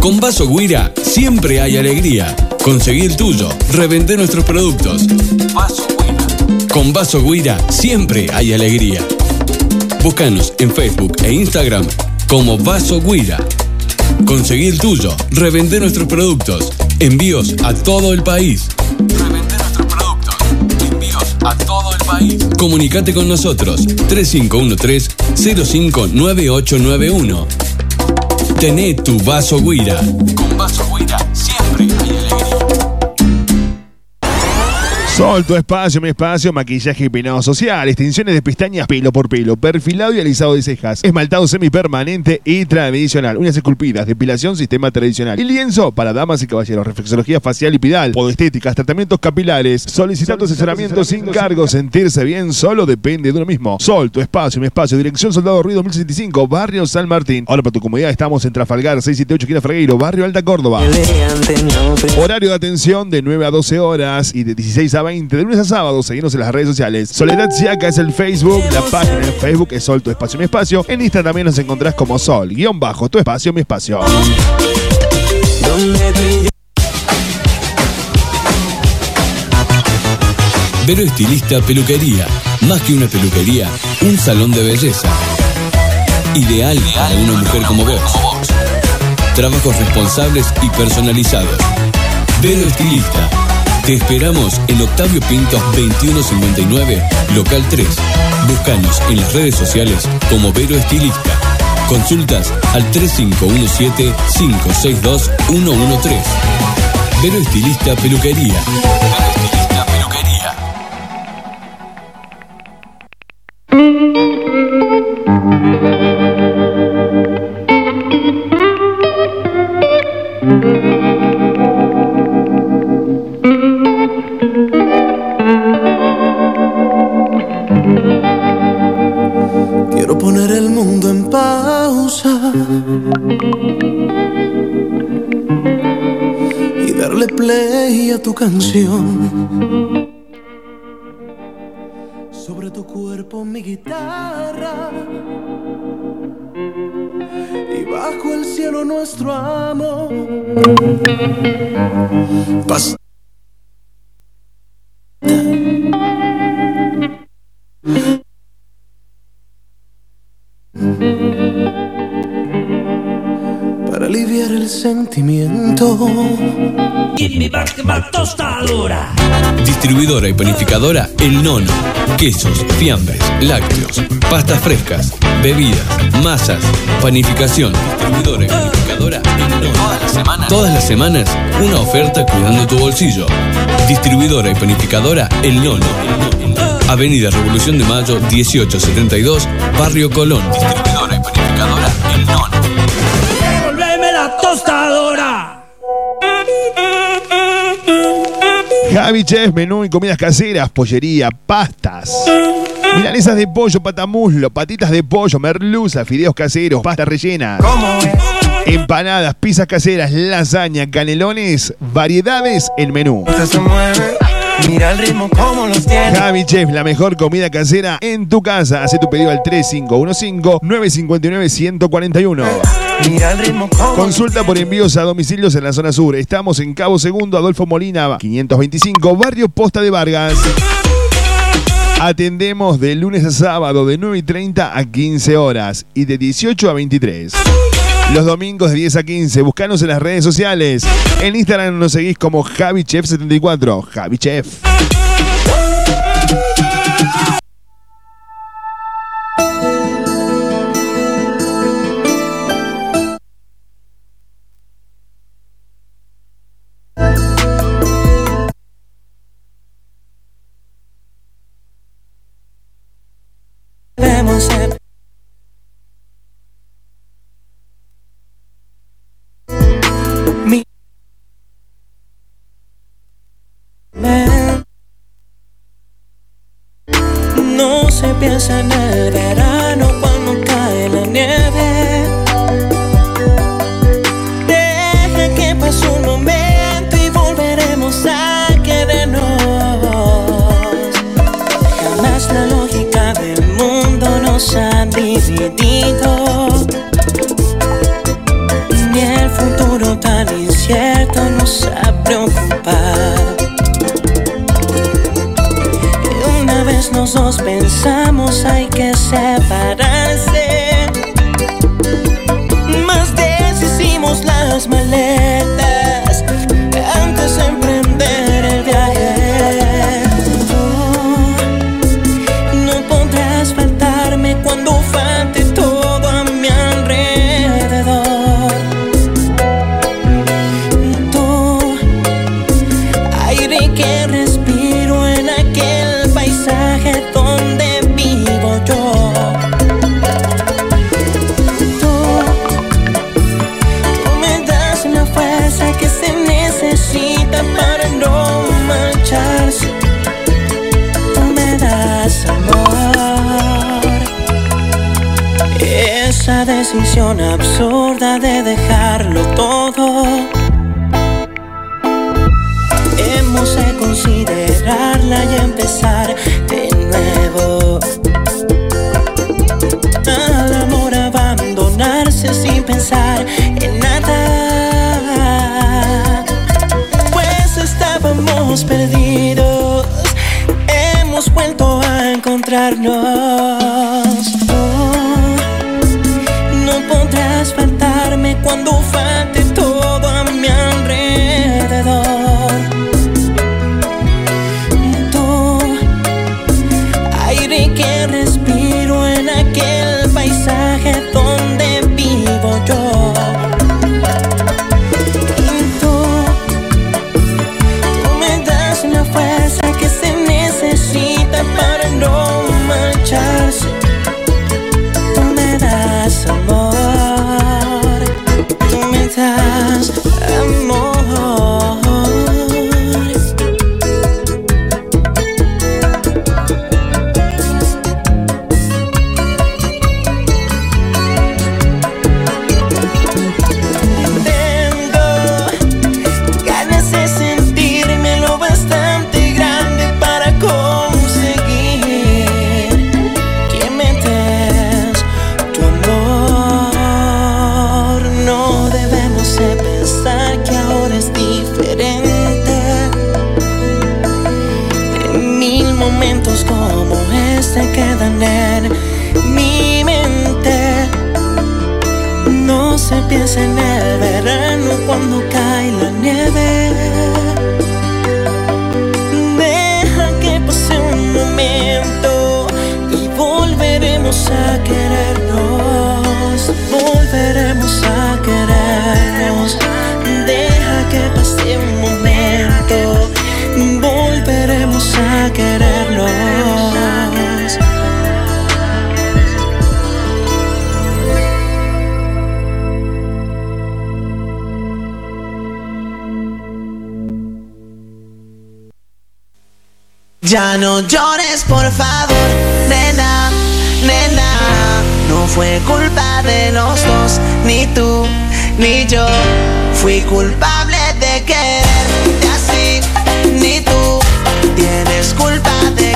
Con Vaso Guira siempre hay alegría. Conseguí el tuyo. Revender nuestros productos. Vaso Guira. Con Vaso Guira siempre hay alegría. Búscanos en Facebook e Instagram como Vaso Guira. Conseguí el tuyo. Revender nuestros productos. Envíos a todo el país. Revender nuestros productos. Envíos a todo el país. Comunicate con nosotros. 3513-059891. Tené tu vaso Guira. Con vaso Sol, tu espacio, mi espacio, maquillaje y peinado social, extensiones de pestañas pelo por pelo, perfilado y alisado de cejas, esmaltado semipermanente y tradicional, uñas esculpidas, depilación, sistema tradicional y lienzo para damas y caballeros, reflexología facial y pidal, podestéticas, tratamientos capilares, solicitando asesoramiento sin cargo, sentirse bien solo depende de uno mismo. Sol, tu espacio, mi espacio, dirección Soldado Ruido 1065, barrio San Martín. Ahora para tu comodidad estamos en Trafalgar 678 Quina Fragueiro, barrio Alta Córdoba. Horario de atención de 9 a 12 horas y de 16 a 20 de lunes a sábado. Seguimos en las redes sociales. Soledad Siaca es el Facebook. La página en Facebook es Sol, tu espacio, mi espacio. En Instagram también nos encontrás como Sol, guion bajo, tu espacio, mi espacio. Vero Estilista Peluquería. Más que una peluquería, un salón de belleza. Ideal para una mujer como vos. Trabajos responsables y personalizados. Vero Estilista. Te esperamos en Octavio Pintos 2159, local 3. Búscanos en las redes sociales como Vero Estilista. Consultas al 3517-562-113. Vero Estilista Peluquería. Vero Estilista Peluquería. Y darle play a tu canción. Sobre tu cuerpo mi guitarra y bajo el cielo nuestro amor. Sentimiento. tostadora. Distribuidora y panificadora El Nono. Quesos, fiambres, lácteos, pastas frescas, bebidas, masas, panificación. Distribuidora y panificadora El Nono. Todas las semanas. Todas las semanas, una oferta cuidando tu bolsillo. Distribuidora y panificadora El Nono. Avenida Revolución de Mayo 1872, Barrio Colón. Distribuidora y panificadora El Nono. Javi Chef, menú y comidas caseras, pollería, pastas. Milanesas de pollo, patamuslo, patitas de pollo, merluza, fideos caseros, pasta rellena. Empanadas, pizzas caseras, lasaña, canelones, variedades en menú. Mira el ritmo como los tiene. Javi Chef, la mejor comida casera en tu casa. Hace tu pedido al 3515-959-141. Consulta por envíos a domicilios en la zona sur. Estamos en Cabo Segundo, Adolfo Molina, 525, Barrio Posta de Vargas. Atendemos de lunes a sábado de 9 y 30 a 15 horas y de 18 a 23. Los domingos de 10 a 15. Buscanos en las redes sociales. En Instagram nos seguís como JaviChef74. JaviChef. por favor, nena, nena. No fue culpa de los dos, ni tú, ni yo. Fui culpable de quererte así, ni tú. Tienes culpa de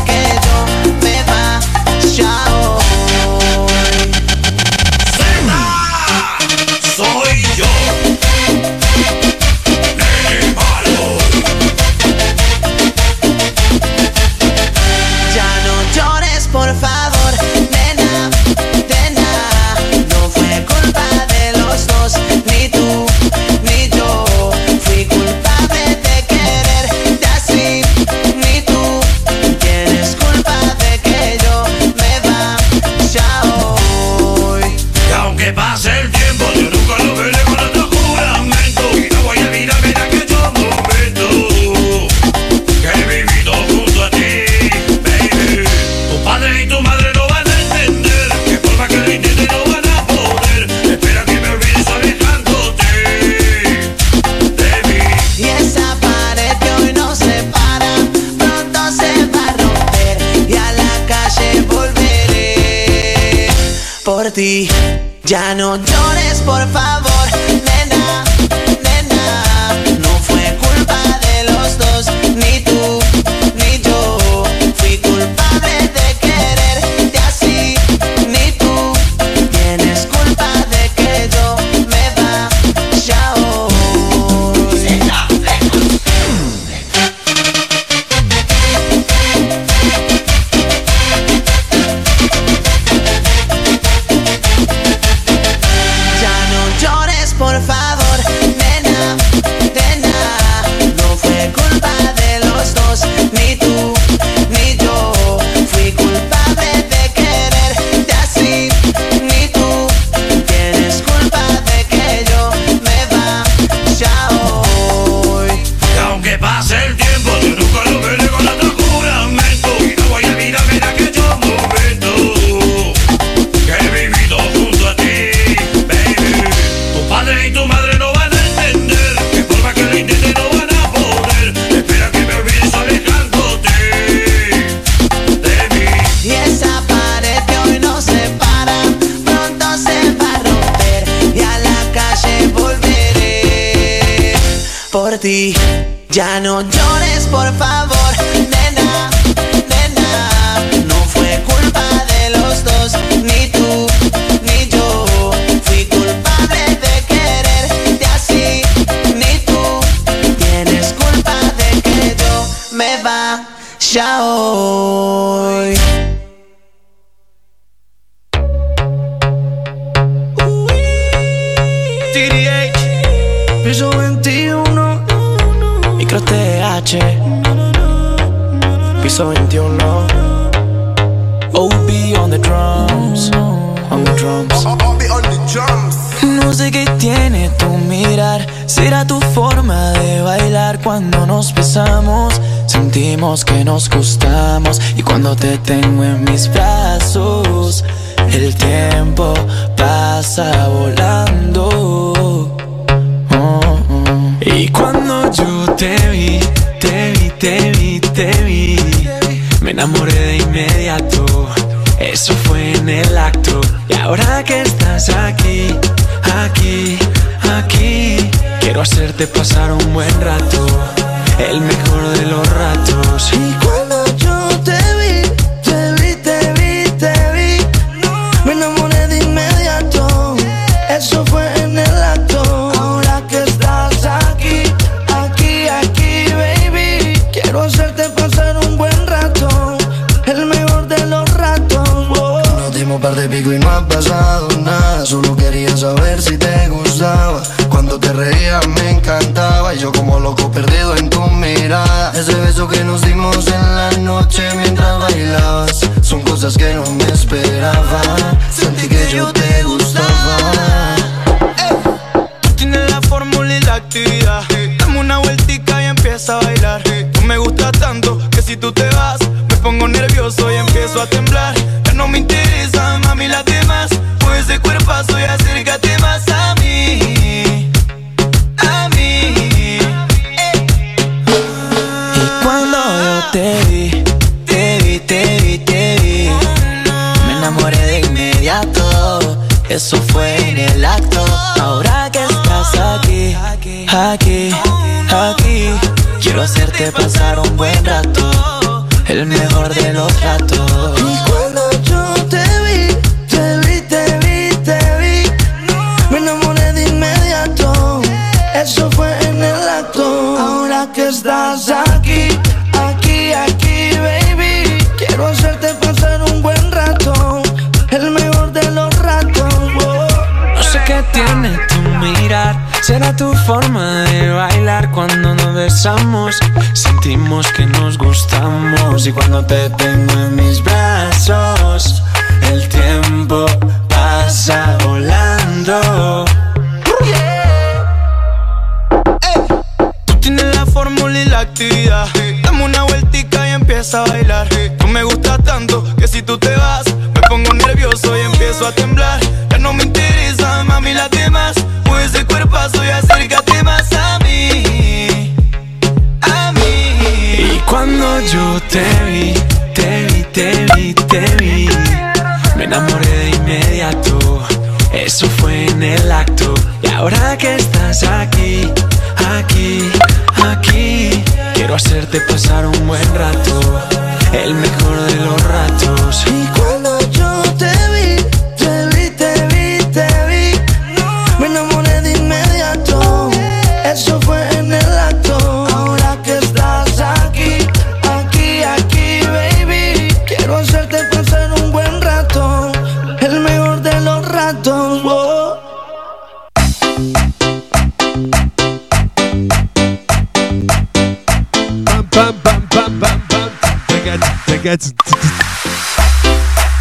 Ya no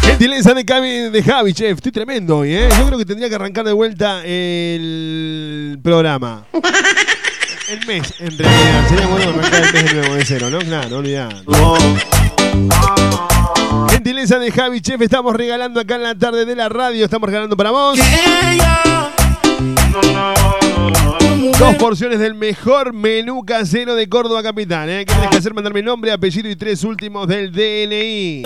Gentileza de, Cami- de Javi, chef. Estoy tremendo hoy, ¿eh? Yo creo que tendría que arrancar de vuelta el programa. El mes, en realidad. Sería bueno arrancar el mes de nuevo de cero, ¿no? Claro, olvidar. Gentileza de Javi, chef. Estamos regalando acá en la tarde de la radio. Estamos regalando para vos. Dos porciones del mejor menú casero de Córdoba Capital. ¿eh? ¿Qué tenés que hacer? Mandarme nombre, apellido y tres últimos del DNI.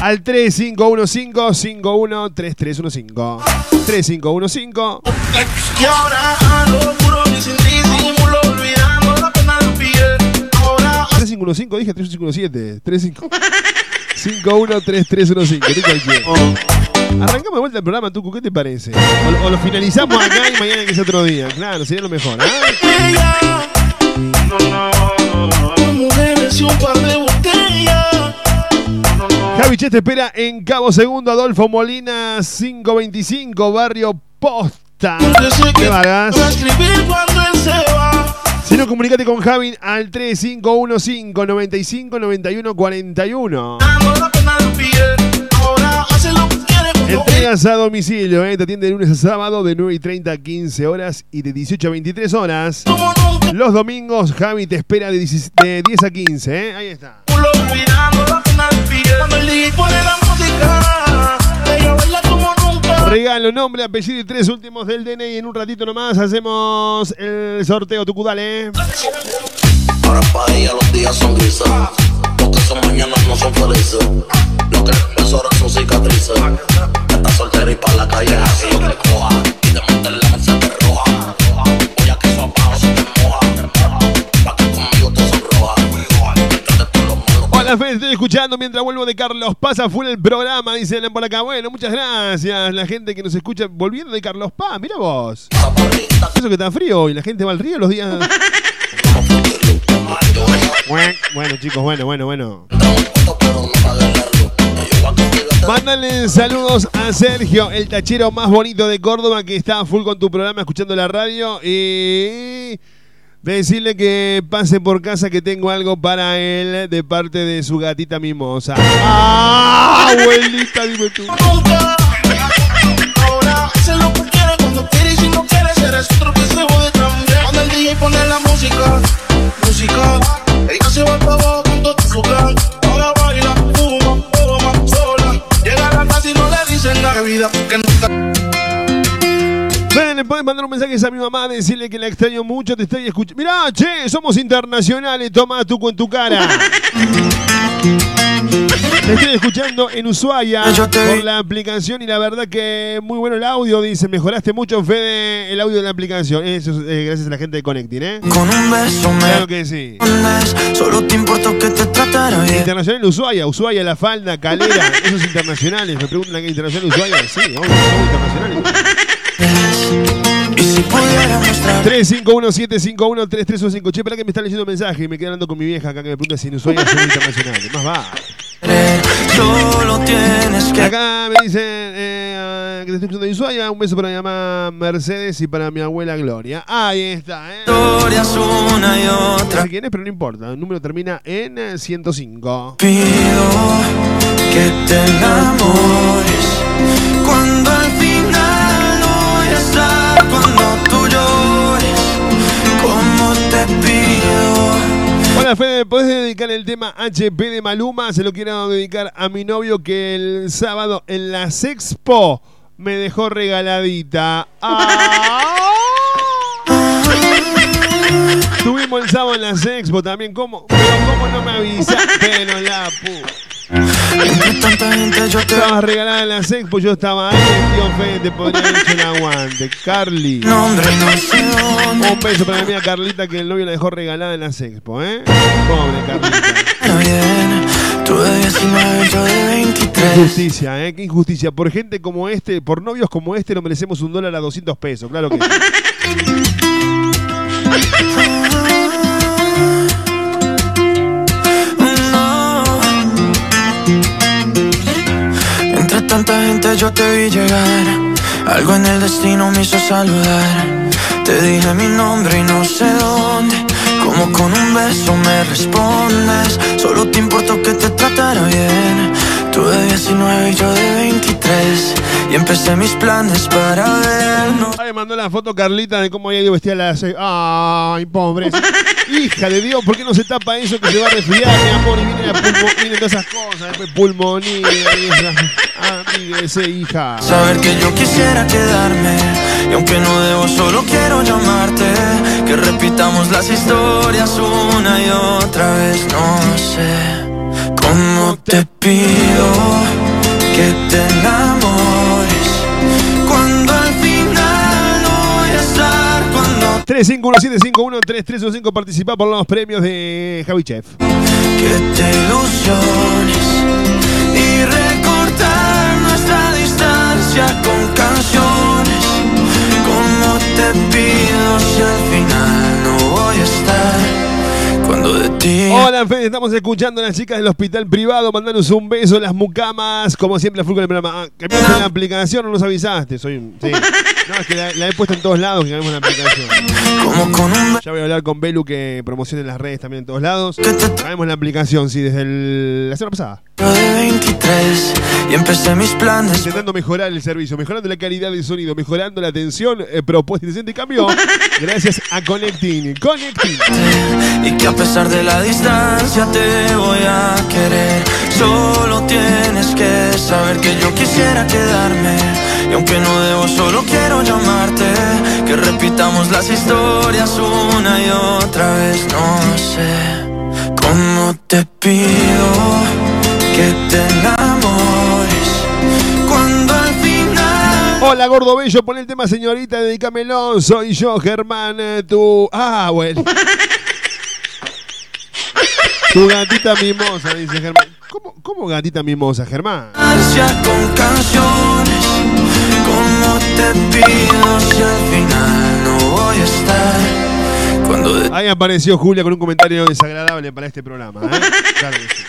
Al 3515-513315. 3515. Y ahora ando puro y sin disimulo, olvidando la pena del pie. Ahora 3515, dije 3517. 35. 513315. Arrancamos de vuelta el programa, Tucu, ¿qué te parece? O, o lo finalizamos acá y mañana que es otro día. Claro, sería lo mejor. ¿ah? Javi Che te espera en Cabo Segundo, Adolfo Molina 525, Barrio Posta. ¿Qué vagas? Si no, comunicate con Javi al 3515 95 91 41. Dando la pena del pie. Ahora hace lo que quiere con Entregas a domicilio, ¿eh? te atiende de lunes a sábado de 9 y 30 a 15 horas y de 18 a 23 horas. Los domingos, Javi te espera de 10 de 10 a 15, ¿eh? ahí está. Regalo, nombre, apellido y tres últimos del DNI. En un ratito nomás hacemos el sorteo Tucudale. ¿eh? Ahora para ella los días son grises. Porque son mañanas no son felices. Lo que ahora son cicatrices. Soltera y para la calle así yo te coja. Y de montar la mesa te roja. Voy a que eso abajo se te moja. Pa' que conmigo te sonroja. Hola, Fede, estoy escuchando mientras vuelvo de Carlos Paz. Full el programa, dicen por acá. Bueno, muchas gracias. La gente que nos escucha volviendo de Carlos Paz. Mira vos. Eso que está frío y la gente va al río los días. Bueno, chicos, bueno, bueno, bueno. Mándale saludos a Sergio, el tachero más bonito de Córdoba que está a full con tu programa escuchando la radio y decirle que pase por casa que tengo algo para él de parte de su gatita mimosa. ¡Ah, abuelita, dime tú! Música, música, ella se va para abajo con todo su vida porque nunca. Ven, le puedes mandar un mensaje a mi mamá, decirle que la extraño mucho, te estoy escuchando. Mirá, che, somos internacionales, toma tu con tu cara. Te estoy escuchando en Ushuaia por la aplicación y la verdad que muy bueno el audio, dice, mejoraste mucho, Fede, el audio de la aplicación. Eso es eh, gracias a la gente de Connecting, ¿eh? Con un beso me Claro que sí. Solo te importó que te tratara bien. Internacional Ushuaia, Ushuaia, La Falda, Calera, esos internacionales. Me preguntan aquí, Internacional Ushuaia, sí, somos internacionales. Y si pudiera mostrar 351-751-3315. Che, para que me están leyendo mensaje y me quedé hablando con mi vieja acá que me pregunta si en Ushuaia son internacionales. Más va. Solo tienes que Acá me dicen eh, que te estoy de Ushuaia. Un beso para mi mamá Mercedes y para mi abuela Gloria. Ahí está, ¿eh? historias una y otra. No sé quién es, pero no importa. El número termina en eh, 105. Pido que te enamores cuando Hola Fede, ¿me podés dedicar el tema HP de Maluma? Se lo quiero dedicar a mi novio que el sábado en la Sexpo me dejó regaladita. ¡Ah! Tuvimos el sábado en la Sexpo también. ¿Cómo? Pero ¿cómo no me avisaste? No la pu- Entre tanta gente yo te Estabas regalada en la Sexpo, yo estaba ahí, tío Fede te podría haber hecho aguante. Carly. nombre no sé dónde. Un beso para mi amiga Carlita que el novio la dejó regalada en la Sexpo, ¿eh? Pobre Carlita. Pero bien, tú de 19 yo de 23. Injusticia, ¿eh? Qué injusticia. Por gente como este, por novios como este, no merecemos un dólar a 200 pesos. Claro que sí. tanta gente yo te vi llegar. Algo en el destino me hizo saludar. Te dije mi nombre y no sé dónde. Como con un beso me respondes. Solo te importó que te tratara bien. Tú de 19 y yo de 23. Y empecé mis planes para vernos. Ay, mandó la foto Carlita de cómo ido vestida a las. Ay, pobre. Hija de Dios, ¿por qué no se tapa eso que se va a resfriar, mi amor? Y vienen, la pulmo- vienen todas esas cosas, después pulmonía y esas. Amíguese, hija. Saber que yo quisiera quedarme Y aunque no debo solo quiero llamarte Que repitamos las historias una y otra vez No sé cómo te pido que te enamores Cuando al final no voy a estar Cuando 351-751-3315 participa por los premios de Javi Chef. que te ilusiones y recortar nuestra distancia con canciones. Como te pido si al final no voy a estar cuando de ti. Hola, Fede, estamos escuchando a las chicas del hospital privado. Mandanos un beso, las mucamas. Como siempre, full con el programa. Ah, ¿Cambiaste la aplicación o nos avisaste? Soy un. Sí. No, es que la, la he puesto en todos lados que cambiamos la aplicación. Como con un Ya voy a hablar con Belu que promocione las redes también en todos lados. Cambiamos la aplicación, sí, desde el- la semana pasada. De 23 y empecé mis planes. Intentando mejorar el servicio, mejorando la calidad del sonido, mejorando la atención, eh, propuesta y cambio. Gracias a Connecting. Connecting. Y que pesar de la distancia te voy a querer. Solo tienes que saber que yo quisiera quedarme. Y aunque no debo, solo quiero llamarte. Que repitamos las historias una y otra vez. No sé cómo te pido que te enamores. Cuando al final. Hola, gordo bello, pon el tema señorita, dedícamelo. Soy yo, Germán, eh, tu. Ah, bueno. Tu gatita mimosa, dice Germán. ¿Cómo, cómo gatita mimosa, Germán? con canciones, como te pido si al final no voy a estar. Cuando de... Ahí apareció Julia con un comentario desagradable para este programa. ¿eh? Claro que sí.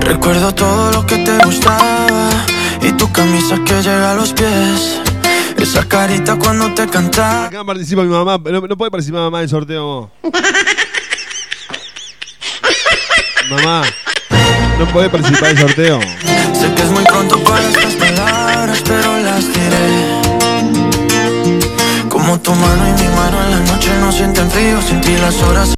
Recuerdo todo lo que te gustaba y tu camisa que llega a los pies. Esa carita cuando te canta. Acá participa mi mamá. No, no puede participar mamá del sorteo. mamá. No puede participar del sorteo. Sé que es muy pronto para estas palabras, pero las tiré. Como tu mano y mi mano en la noche no sienten frío, sentí las horas.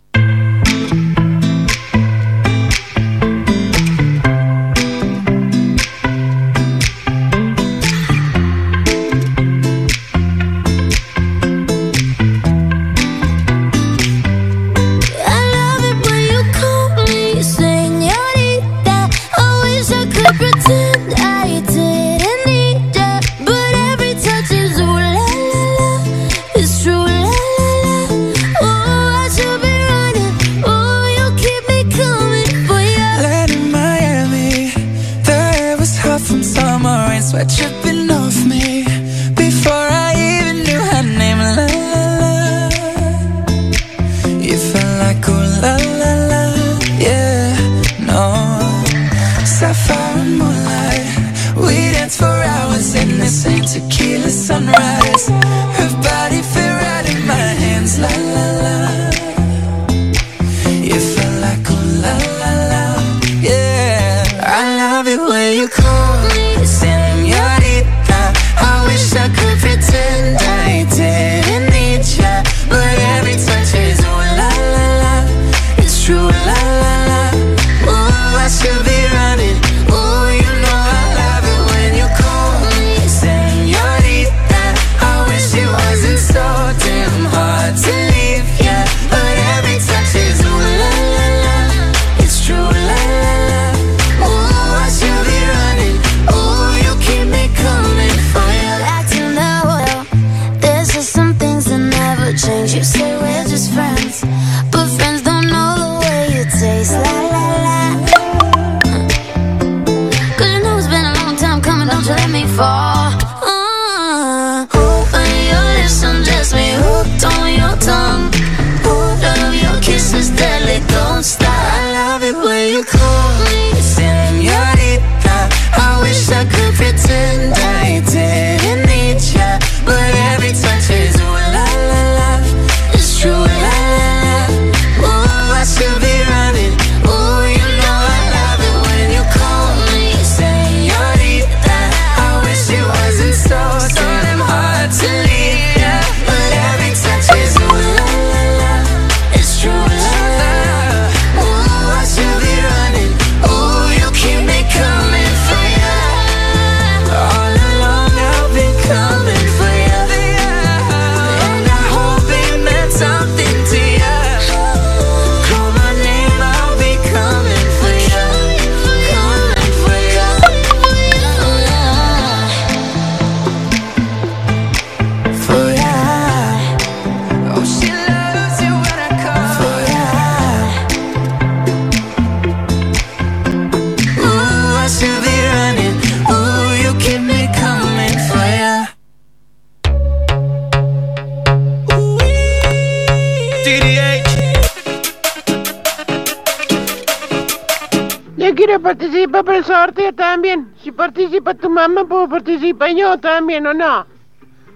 Yo quiero participar para el sorteo también. Si participa tu mamá, puedo participar yo también, ¿o no?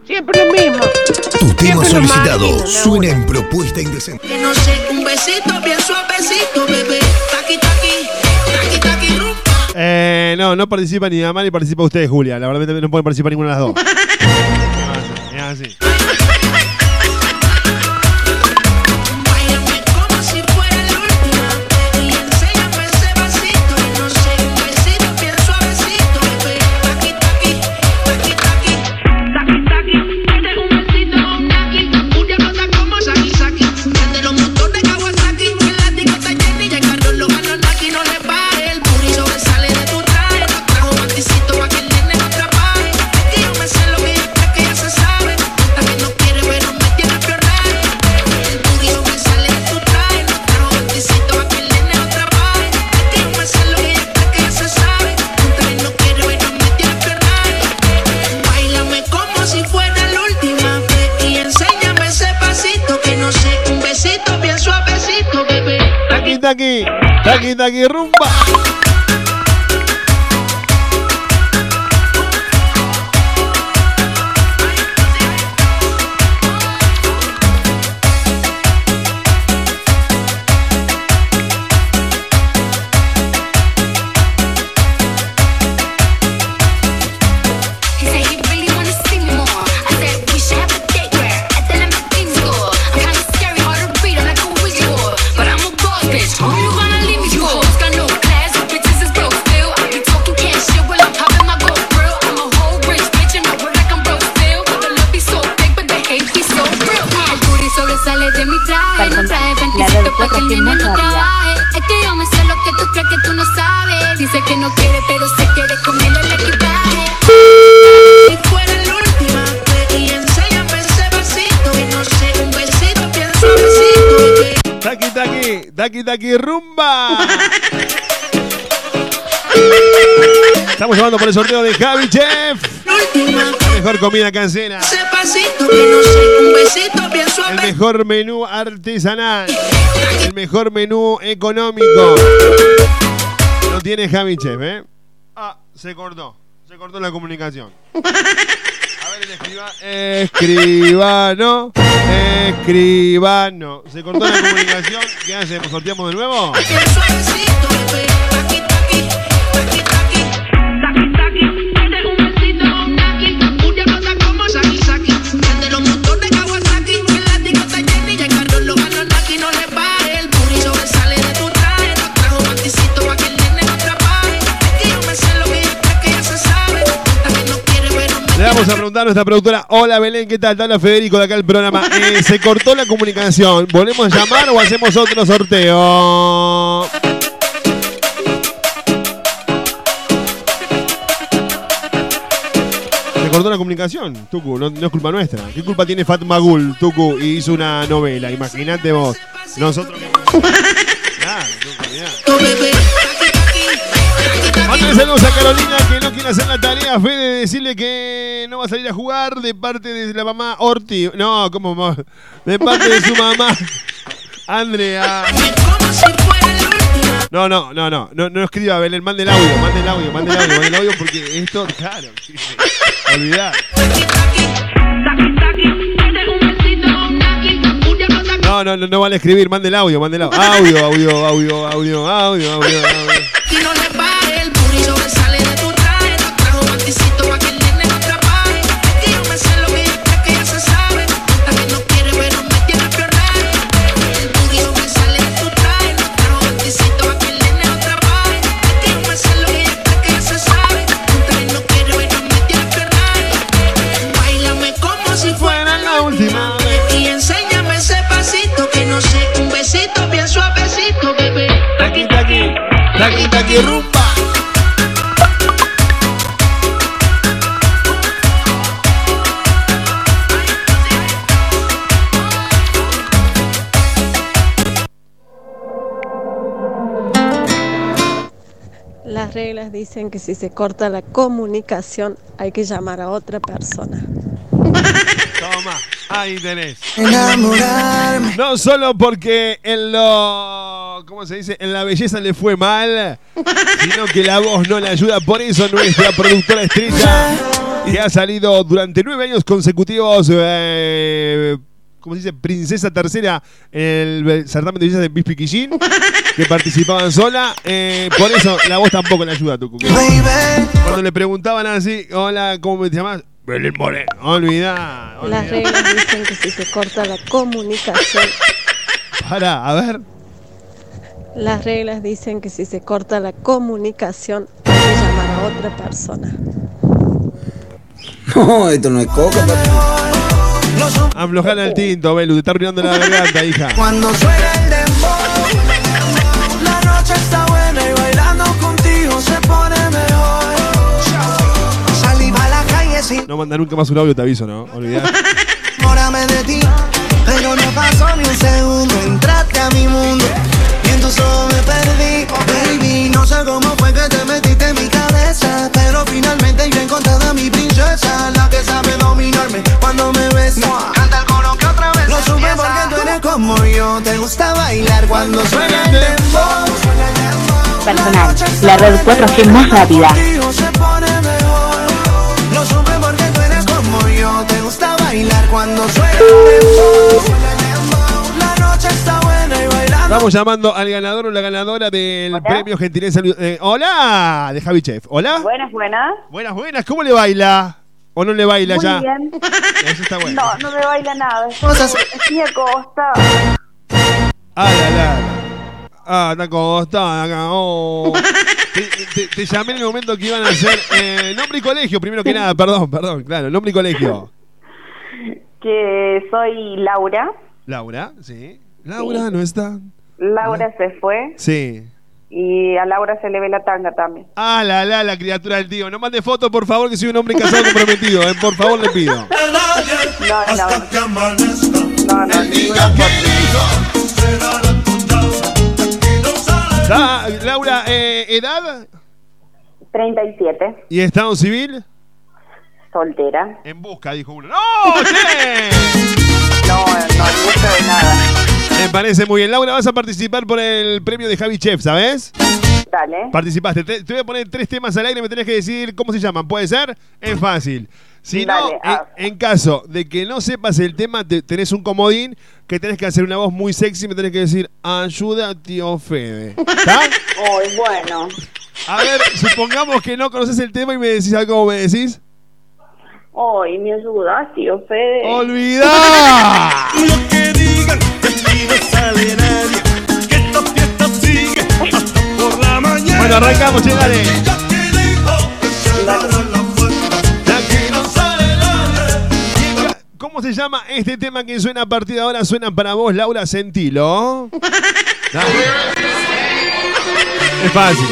Siempre lo mismo. Tu tema solicitado suena en propuesta indecente. Que no sé, un besito bien suavecito, bebé. Taqui, taqui, rumba. Eh, no, no participa ni mamá ni participa usted, Julia. La verdad es que no pueden participar ninguna de las dos. es así. Es así. taqui, taqui, taqui, rumba. Taki, taki, rumba. Estamos llamando por el sorteo de Javi Chef. La mejor comida casera. El suave. mejor menú artesanal. El mejor menú económico. Lo tiene Javi Chef, ¿eh? Ah, se cortó. Se cortó la comunicación. Escriba- escribano. Escribano. Se cortó la comunicación. ¿Qué hacemos? ¿Sorteamos de nuevo? Vamos a preguntar a nuestra productora. Hola Belén, ¿qué tal? Habla Federico de acá el programa. Eh, se cortó la comunicación. ¿Volvemos a llamar o hacemos otro sorteo? Se cortó la comunicación, Tucu, no, no es culpa nuestra. ¿Qué culpa tiene Fatma Gul, Tucu, y hizo una novela? Imagínate vos. Nosotros. Mándale saludos a Carolina que no quiere hacer la tarea, Fede, decirle que no va a salir a jugar de parte de la mamá Orti. No, ¿cómo? De parte de su mamá, Andrea. No, no, no, no, no, no escriba Belén, mande el audio, mande el audio, mande el audio, mande el audio porque esto, claro, olvidar. No, no, no, no vale escribir, mande el audio, mande el audio. Audio, audio, audio, audio, audio, audio, audio. Dicen que si se corta la comunicación hay que llamar a otra persona. Toma, ahí tenés. No solo porque en lo. ¿Cómo se dice? En la belleza le fue mal, sino que la voz no le ayuda. Por eso nuestra productora estrella, que ha salido durante nueve años consecutivos. eh, ¿Cómo se dice? Princesa tercera en el certamen de belleza de Miss Piquillín, que participaban sola. eh, por eso la voz tampoco le ayuda a tu Cuando le preguntaban así, hola, ¿cómo te llamas? Belén Moreno. Olvidá, Las reglas dicen que si se corta la comunicación, Para, a ver. las reglas dicen que si se corta la comunicación hay que llamar a otra persona. No, esto no es coca, papi. Aflojala el tinto, Belu, te está arruinando la garganta, hija. Cuando suena el dembow, la noche está buena y bailando contigo se pone mejor. Salí a la calle sin No manda nunca más un audio, te aviso, ¿no? Olvidá. enamorarme de ti, pero no pasó ni un segundo. Entraste a mi mundo y en tus ojos me perdí. Baby, no sé cómo fue que te metiste en mi cabeza, pero finalmente yo he encontrado a mi princesa, la que sabe como yo, te gusta bailar cuando suena el dembow. Personal, la red 4G más rápida. Contigo se pone mejor. Lo supe porque tú eres como yo. Te gusta bailar cuando suena el dembow. La noche está buena y bailando. Estamos llamando al ganador o la ganadora del premio Gentileza. eh, hola, de Javi Chef. Hola. Buenas, buenas. Buenas, buenas. ¿Cómo le baila? ¿O no le baila Muy ya? bien. Eso está bueno. No, no me baila nada. Estoy acostada. Ah, la, la. Ah, está acostada acá. Oh. Te, te- te llamé en el momento que iban a hacer eh, nombre y colegio, primero que nada, perdón, perdón, claro, nombre y colegio. Que soy Laura. Laura, sí. Laura no está. Laura se fue. Sí. Y a Laura se le ve la tanga también. Ah, la, la, la criatura del tío. No mande foto, por favor, que soy un hombre casado comprometido. eh. Por favor, le pido. No, no. No, Laura, eh, ¿edad 37. y estado civil? Soltera. En busca, dijo uno. ¡No, che! No, no, no de nada. Me parece muy bien. Laura, vas a participar por el premio de Javi Chef, ¿sabes? Dale. Participaste. Te, te voy a poner tres temas al aire y me tenés que decir cómo se llaman. ¿Puede ser? Es fácil. Si no, Dale, ah. en, en caso de que no sepas el tema, te- tenés un comodín que tenés que hacer una voz muy sexy y me tenés que decir, ayuda, tío Fede. ¿Está? Muy bueno. A ver, supongamos que no conoces el tema y me decís algo como me decís. Hoy me ayudas, tío Fede. ¡Olvidá! Bueno, arrancamos, no nadie. ¿Cómo se llama este tema que suena a partir de ahora? Suena para vos, Laura Sentilo. Dale. Es fácil.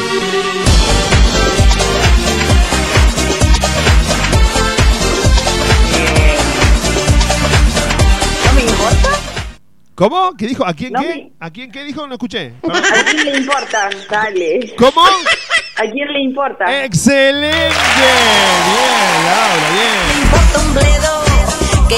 ¿Cómo? ¿Qué dijo? ¿A quién No qué? me- ¿A quién qué dijo? No escuché. ¿A quién le importa? Dale. ¿Cómo? ¿A quién le importa? ¡Excelente! Bien, Laura, bien.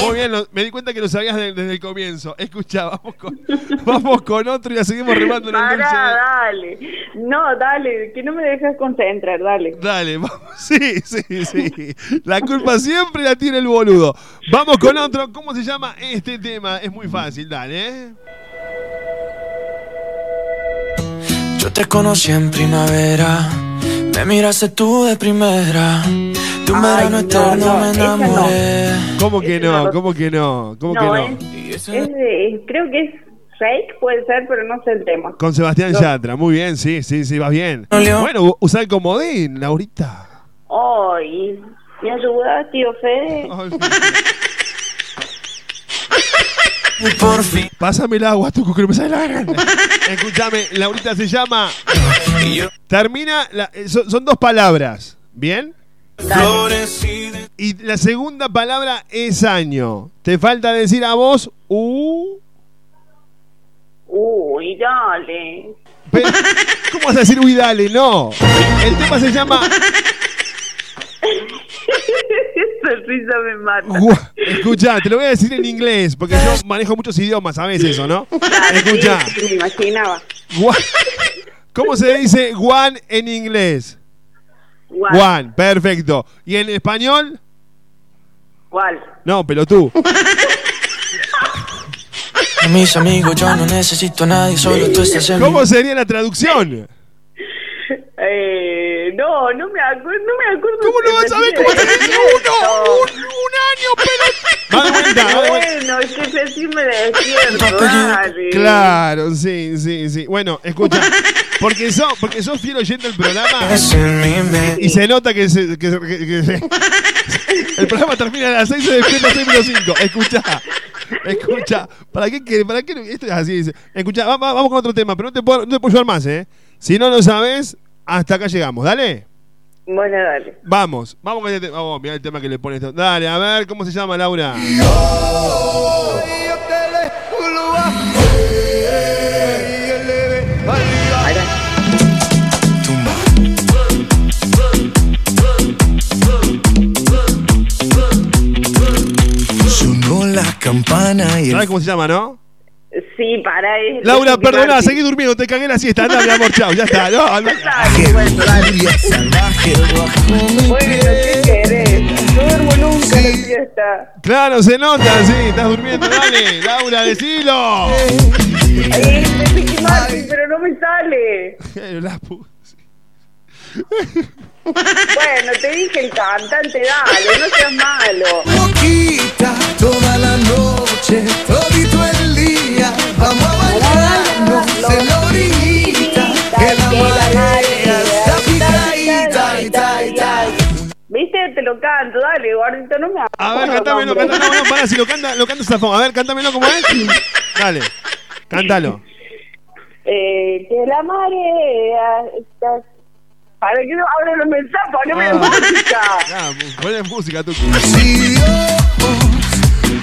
Muy bien, lo- me di cuenta que lo sabías de- desde el comienzo. Escucha, vamos con, vamos con otro y la seguimos remando en el dulce. Dale. No, dale, que no me dejes concentrar, dale. Dale, vamos. Sí, sí, sí. La culpa siempre la tiene el boludo. Vamos con otro. ¿Cómo se llama este tema? Es muy fácil, dale. ¿eh? Yo te conocí en primavera, me miraste tú de primera. De un verano no, eterno no, me esa no. enamoré. ¿Cómo que no? ¿Cómo que no? ¿Cómo que No, no? es, es de- creo que es fake, puede ser, pero no sé el tema. Con Sebastián No. Yatra. Muy bien, sí, sí, sí, vas bien. Bueno, usa el comodín, Laurita. Ay, ¿me ayudas, tío Fede? Por fin. Pásame el agua, Tuco, que no me sale la garganta. Escúchame, Laurita se llama. Termina. la- eh, son, son dos palabras. ¿Bien? Y la segunda palabra es año. Te falta decir a vos. Uh. Uy, dale. Pero, ¿Cómo vas a decir uy, dale? No. El tema se llama. Esa risa me mata. Escucha, te lo voy a decir en inglés, porque yo manejo muchos idiomas a veces, ¿o no? Escucha. Sí, me imaginaba. ¿Cómo se dice one en inglés? Gual. One, perfecto. ¿Y en español? ¿Cuál? No, pelotú. Mis amigos yo no necesito a nadie, solo tú estás en ¿Cómo sería la traducción? Eh, no, no me acuerdo, no me acuerdo. ¿Cómo no vas a ver cómo te dice uno? Un, un año, pero. Va de vuelta, va de vuelta. Bueno, es que decirme despierto, dale. Claro, sí, sí, sí. Bueno, escucha, porque sos, porque sos fiel oyente del programa y se nota que, se, que, se- que- que se- el programa termina a las 6 y se despierta a 6 menos 5. Escucha, escucha. ¿Para qué, qué- para qué esto es así? Dice. Escucha, va- va- vamos con otro tema, pero no te puedo, no te puedo ayudar más, ¿eh? Si no lo sabes, hasta acá llegamos. Dale. Bueno, dale. Vamos, vamos con este tema. Vamos, mira el tema que le pone esto. Dale, a ver, ¿cómo se llama Laura? Sonó la campana y ¿Sabes cómo se llama, no? Sí, para es. Laura, perdona, seguí durmiendo, te cagué la siesta. Anda, mi amor, chao, ya está. No, anda. Dale, bueno, ¿qué querés? No duermo nunca en la fiesta. Claro, se nota, sí, estás durmiendo, dale. Laura, decilo. Ay, es Martin, pero no me sale. La Bueno, te dije el cantante, dale, no seas malo. Boquita toda la noche, todito el Vamos a bailarnos en la orillita, que la marea está picadita, ita, ita. ¿Viste? Te lo canto, dale, gordito, no me hagas. A ver, cántamelo, cántamelo. No, pará, si lo canta, lo canta Zafón. A ver, cántamelo como es. Dale, cántalo. Eh, que la marea está... Para que no abra los mensajes, poneme Ah. música. Ah, ponle música tú. Si Dios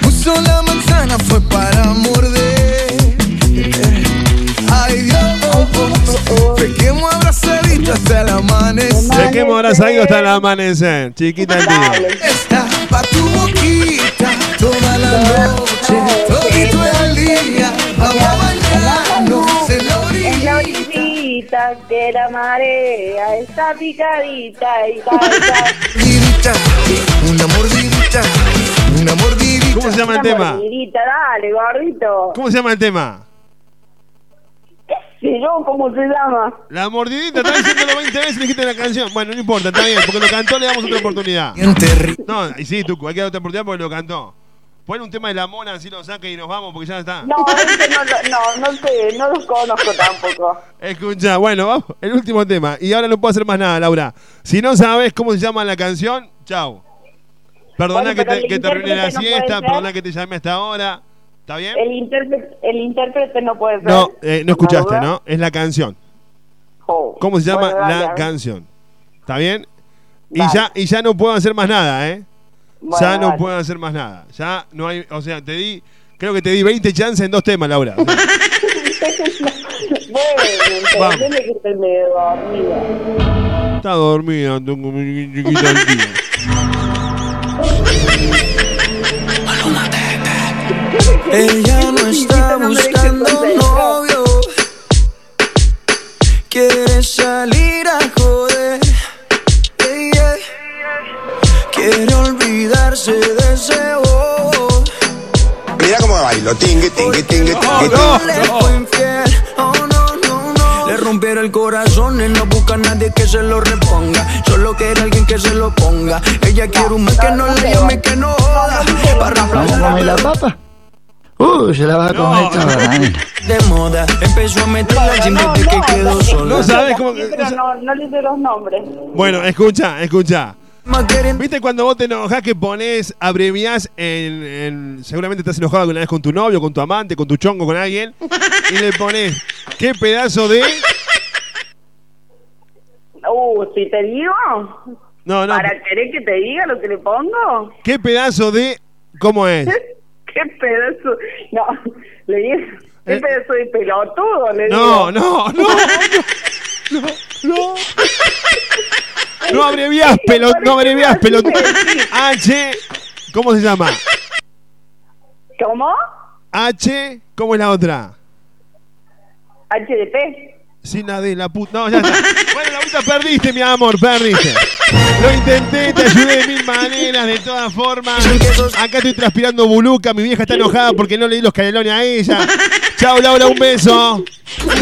puso la manzana fue para morder. Ay Dios, pequemos abrazaditos hasta el amanecer. ¿De qué me habrás salido hasta el amanecer? Chiquita el día. Está pa' tu boquita toda la noche, todito el día. Vamos a bañarnos en la orilla. que la marea está picadita y está. Mordidita, una mordidita, una mordidita. ¿Cómo se llama el Una tema? mordidita, dale, gordito. ¿Cómo se llama el tema? Si no, ¿cómo se llama? La mordidita, está diciéndolo 20 veces y dijiste la canción. Bueno, no importa, está bien, porque lo cantó, le damos otra oportunidad. No, y sí, tú, hay que dar otra oportunidad porque lo cantó. Pon un tema de la mona, así lo saca y nos vamos porque ya está. No, ese no, lo- no, no sé, no los conozco tampoco. Escucha, bueno, vamos, el último tema. Y ahora no puedo hacer más nada, Laura. Si no sabes cómo se llama la canción, chau. Perdona Bueno, que te, que te arruiné la no siesta, perdona que te llamé hasta ahora. ¿Está bien? El intérprete, el intérprete no puede ser. No, eh, no escuchaste. ¿no? Es la canción. Oh. ¿Cómo se llama Bueno, la canción? ¿Está bien? Y ya, y ya no puedo hacer más nada, ¿eh? Bueno, ya no puedo hacer más nada. Ya no hay, o sea, te di, creo que te di 20 chances en dos temas, Laura. O sea, bueno, que dormida. está dormida, tengo mi chiquita. Ella no está buscando novio. Quiere salir a joder. Yeah, yeah. Quiere olvidarse de ese bobo. Mira cómo bailo, tingue, tingue, tingue, tingue, tingue. El corazón y no busca a nadie que se lo reponga. Solo quiere alguien que se lo ponga. Ella quiere un mes que no le llame, que no joda. Para ¿Vamos a comer la papa? Uh, se la va a comer toda, de moda. Empezó a meterla sin desde que quedó sola. No sabes cómo. Pero no, no le los nombres. Bueno, escucha, escucha. ¿Viste cuando vos te enojas que pones, abreviás en, en- Seguramente estás enojado alguna vez con tu novio, con tu amante, con tu chongo, con alguien. Y le pones. ¿Qué pedazo de.? Uh, si te digo, No, no. para querer que te diga lo que le pongo. ¿Qué pedazo de.? ¿Cómo es? ¿Qué pedazo? No, le dije, ¿qué pedazo de pelotudo? Le Eh. No, digo. no, no. No, no. No abreviás, pelot, no abreviás, pelot. H, ¿cómo se llama? ¿Cómo? H, ¿cómo es la otra? HDP. Sin D, la puta. No, ya está. Bueno, la puta perdiste, mi amor, perdiste. Lo intenté, te ayudé de mil maneras, de todas formas. Acá estoy transpirando buluca, mi vieja está enojada porque no le di los canelones a ella. Chao, Laura, un beso.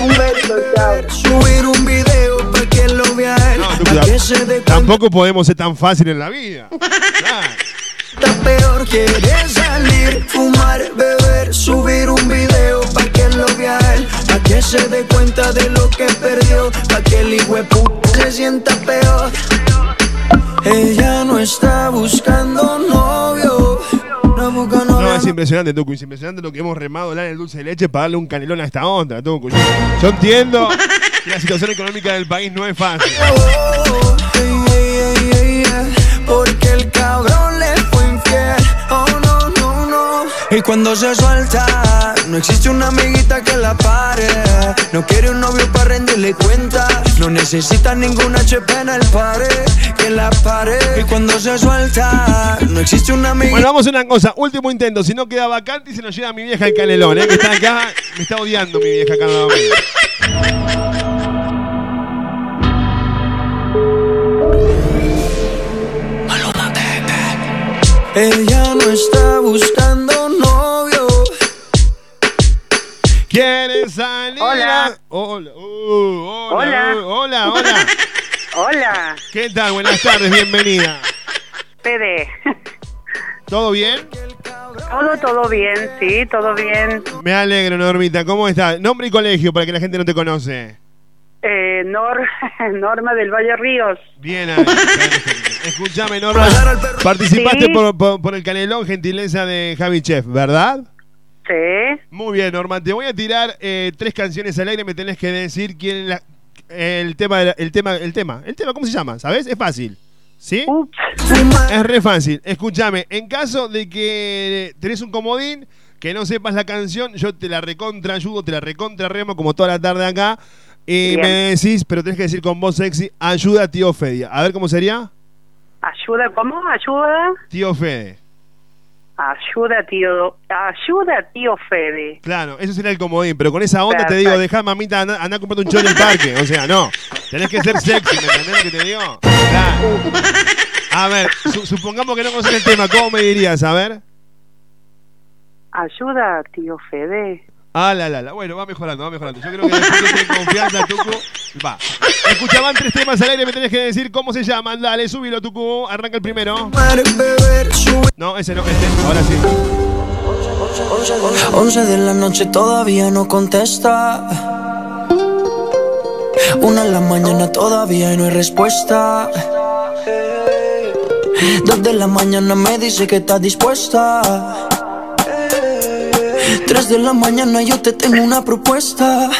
Un beso, chao. Subir un video para que lo vea Tampoco podemos ser tan fácil en la vida. cuenta peor. Quiere salir, fumar, beber, subir un video para que lo vea él. Pa' que se dé cuenta de lo que perdió. Pa' que el hijo se sienta peor. Ella no está buscando novio. No busca novio. No, es impresionante, Tucu, es impresionante lo que hemos remado en el dulce de leche para darle un canelón a esta onda, Tucu. Yo, yo entiendo que la situación económica del país no es fácil. Porque el cabrón le Oh, no, no, no. Y cuando se suelta, no existe una amiguita que la pare. No quiere un novio para rendirle cuenta. No necesita ningún HP en el pare. Que la pare. Y cuando se suelta, no existe una amiguita. Bueno, vamos a una cosa, último intento, si no queda vacante se nos lleva mi vieja el canelón, ¿eh? que está acá, me está odiando mi vieja acá Ella no está buscando novio. ¿Quieres salir? Hola. Hola. uh, hola. Hola. uh, hola, hola. Hola, ¿Qué tal? Buenas tardes, bienvenida. Pede. ¿Todo bien? Todo, todo bien, sí, todo bien. Me alegro, Normita. ¿Cómo estás? Nombre y colegio para que la gente no te conoce. Eh, Nor, Norma del Valle Ríos. Bien ahí. Escúchame, Norma. Participaste Sí. por, por- por el canelón, gentileza de Javi Chef, ¿verdad? Sí. Muy bien, Norma. Te voy a tirar eh, tres canciones al aire. Me tenés que decir quién es la- el tema, el tema, el tema, el tema. ¿Cómo se llama? ¿Sabes? Es fácil. ¿Sí? Es re fácil. Escúchame. En caso de que tenés un comodín, que no sepas la canción, yo te la recontra ayudo, te la recontra remo como toda la tarde acá. Y Bien. me decís, pero tenés que decir con voz sexy, ayuda tío Fedia. A ver cómo sería. Ayuda, ¿cómo? Ayuda. Tío Fede. Ayuda, tío. Ayuda, tío Fede. Claro, eso sería el comodín, pero con esa onda te digo, dejá mamita, anda, anda a comprarte un chorro en el parque. O sea, no. Tenés que ser sexy, ¿me entendés lo que te digo? Claro. A ver, su- supongamos que no conoces el tema, ¿cómo me dirías? A ver. Ayuda, tío Fede. Ah, la, la, la. Bueno, va mejorando, va mejorando. Yo creo que después confianza, Tucu. Va. Escuchaban tres temas al aire, me tenés que decir cómo se llaman. Dale, súbilo, Tucu. Arranca el primero. No, ese no, este. Ahora sí. 11 de la noche todavía no contesta. Una en la mañana todavía no hay respuesta. Dos de la mañana me dice que está dispuesta. Tres de la mañana yo te tengo una propuesta.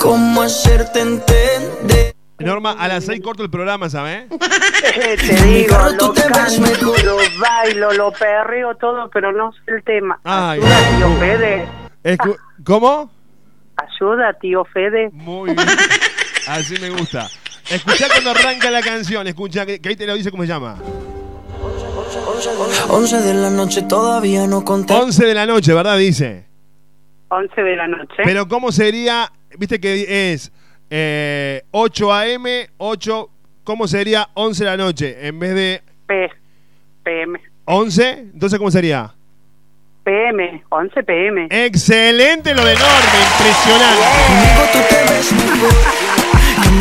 ¿Cómo hacerte entender? Norma, a las seis corto el programa, ¿sabes? te digo, lo canto, lo bailo, lo perreo, todo, pero no sé el tema. Ay, Ayuda, tío no. Fede. Escu- ¿Cómo? Ayuda, tío Fede. Muy bien. Así me gusta. Escuchá cuando arranca la canción. Escucha, que, que ahí te lo dice cómo se llama. 11 de la noche todavía no contesta. 11 de la noche, ¿verdad? Dice. 11 de la noche. Pero ¿cómo sería? Viste que es eh, 8 a.m., 8. ¿Cómo sería 11 de la noche? En vez de P, PM. 11, entonces ¿cómo sería? PM, 11 PM. Excelente lo de Norma, impresionante.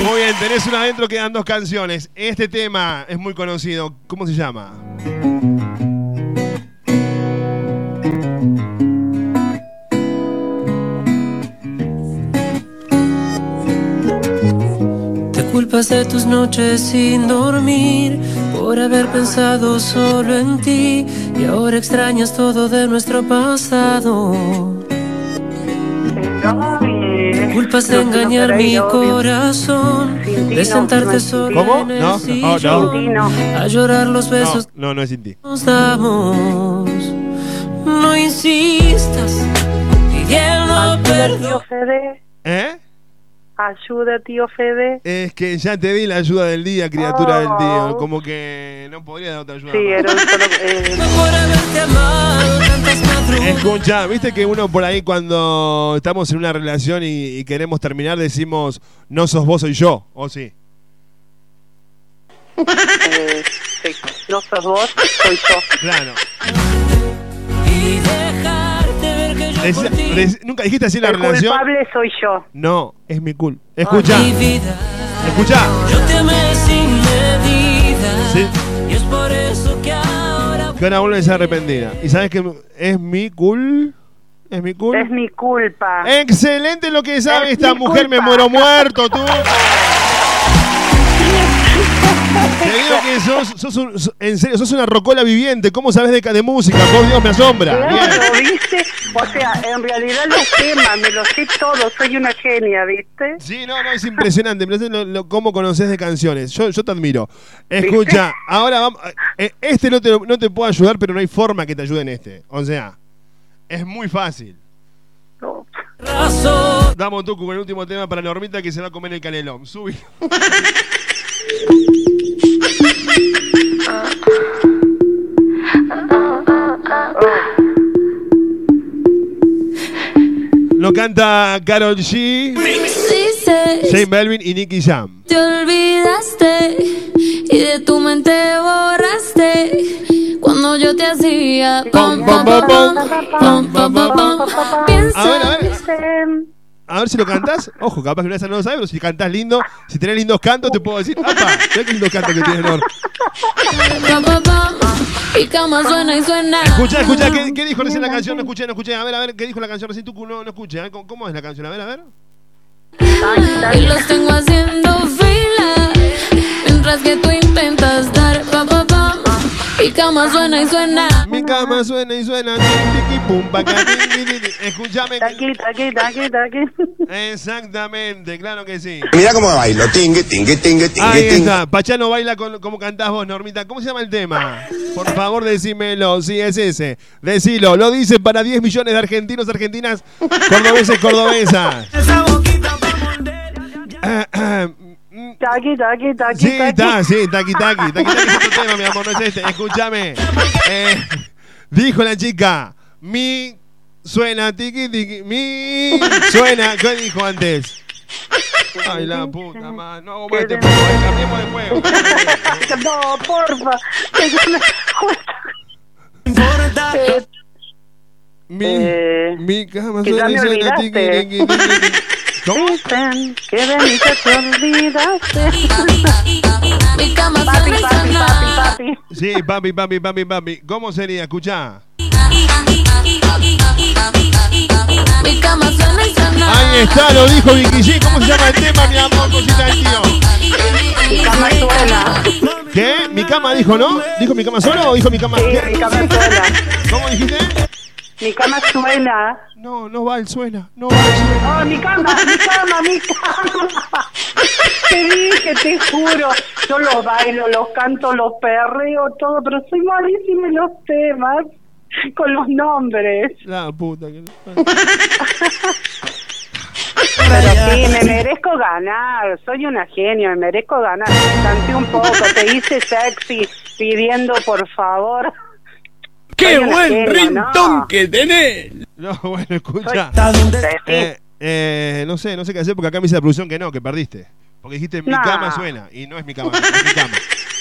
Muy bien, tenés una adentro, quedan dos canciones. Este tema es muy conocido. ¿Cómo se llama? Culpas de tus noches sin dormir por haber pensado solo en ti y ahora extrañas todo de nuestro pasado. Culpas de engañar mi corazón, de sentarte solo ¿Cómo? en el No, sillón, no. a llorar los besos No, no, no es sin ti. nos damos. No insistas pidiendo perdón. ¿Eh? Ayuda, tío Fede. Es que ya te di la ayuda del día, criatura del Oh. día. Como que no podría dar otra ayuda. Sí, era un solo. eh, Por haberte amado tantas madrugadas. Escucha, viste que uno por ahí cuando estamos en una relación y, y queremos terminar decimos no sos vos, soy yo, ¿o sí? eh, sí. No sos vos, soy yo. Claro. ¿Nunca dijiste así la El relación? culpable soy yo. No, es mi culpa. Escucha, mi vida. escucha. Yo te amé sin medida. Sí. Y es por eso que ahora Que ahora vuelves arrepentida. ¿Y sabes que es mi cul? ¿Es mi cul? Es mi culpa. Excelente lo que sabe Es esta mujer, me culpa. muero muerto, tú. Te digo que sos, sos un- sos- en serio, sos una rocola viviente. ¿Cómo sabes de, de música? Por Dios, me asombra. Bien. Claro, ¿viste? O sea, en realidad los temas me los sé todos, soy una genia, ¿viste? Sí, no, no, es impresionante. impresionante lo, lo- cómo conoces de canciones. Yo, yo te admiro. Escucha, ahora vamos. eh, Este no te, no te puedo ayudar, pero no hay forma que te ayude en este. O sea, es muy fácil. razón. Damos tú con el último tema para Normita que se va a comer el canelón. Subí. Lo canta Carol G, Jane Melvin y Nicky Jam. te olvidaste y de tu mente borraste cuando yo te hacía pom pom pom pom pom pom pom pom. Piensa A ver, a ver. A ver si lo cantas. Ojo, capaz que no lo sabes, pero si cantas lindo, si tenés lindos cantos, te puedo decir, ¡apa! Mira qué lindos cantos que tienes, Nor. suena y suena. Escucha, escucha, ¿qué, qué dijo recién la canción? No escuché, no escuché. A ver, a ver, ¿qué dijo la canción recién? Tú no, no escuché. A ver, ¿cómo, cómo es la canción? A ver, a ver. Y los tengo haciendo fila mientras que tú intentas dar pom pom pom y cama suena y suena. Mi cama suena y suena. escúchame. Taqui, taqui, taqui, taqui. Exactamente, claro que sí. Mira cómo bailo. Tingue, tingue, tingue, tingue, Ahí está. Pachano baila con, como cantás vos, Normita. ¿Cómo se llama el tema? Por favor, decímelo. Sí, es ese. Decilo. Lo dice para 10 millones de argentinos, argentinas, cordobeses, cordobesas. Taqui, taqui, taqui, Sí, está, sí, taqui, taqui. Taqui, taqui es otro tema, mi amor, no es este. Escúchame. Eh, dijo la chica, mi suena, tiqui, tiqui, mi suena. ¿Qué dijo antes? Ay, la puta madre. No, bueno, este juego, cambiemos de juego. No, porfa. Eh, Mi, Eh, mi cama suena, me suena, tiqui, olvidaste. tiqui, tiqui, tiqui. ¿Cómo? Dicen que de mí ya te olvidaste. Mi cama Papi, papi, papi, papi. Sí, papi, papi, papi, papi. ¿Cómo sería? Escuchá. Mi cama suena y suena. Ahí está, lo dijo Vicky G. ¿Cómo se llama el tema, mi amor, cosita del tío? Mi cama suena. ¿Qué? ¿Mi cama dijo, no? ¿Dijo mi cama solo o dijo mi cama? Sí, ¿Qué? mi cama suena. ¿Cómo dijiste? Mi cama suena. No, no va el suena. No va el suena. Oh, mi cama, mi cama, mi cama. Te dije, te juro. Yo los bailo, los canto, los perreo, todo, pero soy malísima en los temas. Con los nombres. La puta que Pero sí, me merezco ganar. Soy una genia, me merezco ganar. Canté un poco, te hice sexy pidiendo por favor. ¡Qué buen rintón ¿no? que tenés! No, bueno, escucha. Eh, eh, no sé, no sé qué hacer porque acá me dice la producción que no, que perdiste. Porque dijiste mi cama suena y no es mi cama, es mi cama.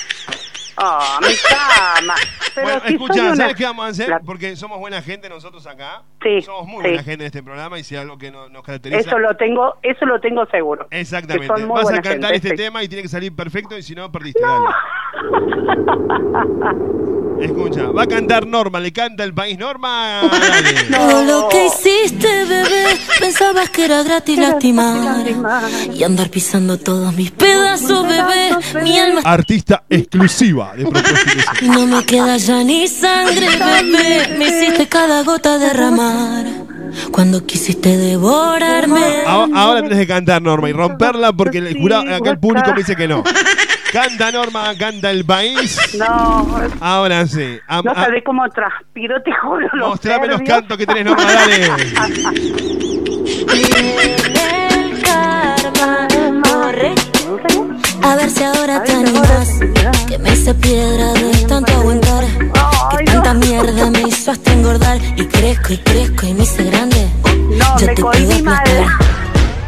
Oh, mi cama. Pero bueno, si escucha, una- ¿sabes qué vamos a hacer? La- Porque somos buena gente nosotros acá. Sí, Somos muy sí. buena gente en este programa y si algo que no- nos caracteriza. Eso lo tengo, eso lo tengo seguro. Exactamente. Que son muy Vas a buena cantar gente, este sí. tema y tiene que salir perfecto y si no, perdiste. Dale. Escucha, va a cantar Norma, le canta el país Norma. Todo lo que hiciste, bebé, pensabas que era gratis lastimar y andar pisando todos mis pedazos, bebé. Mi alma Artista exclusiva de y no me queda ya ni sangre, bebé. Me hiciste cada gota derramar cuando quisiste devorarme. Ahora, ahora tenés que cantar Norma y romperla porque el jurado, acá el público me dice que no. Canta Norma, canta el país. No, Ahora sí. Am- no sabés cómo transpiro, te juro. los mostrame los cantos que tenés, Norma, dale. A ver si ahora te animas. Que me hice piedra de tanto aguantar. Que tanta mierda me hizo hasta engordar. Y crezco y crezco y me hice grande. No, Yo me te mal. aplastar.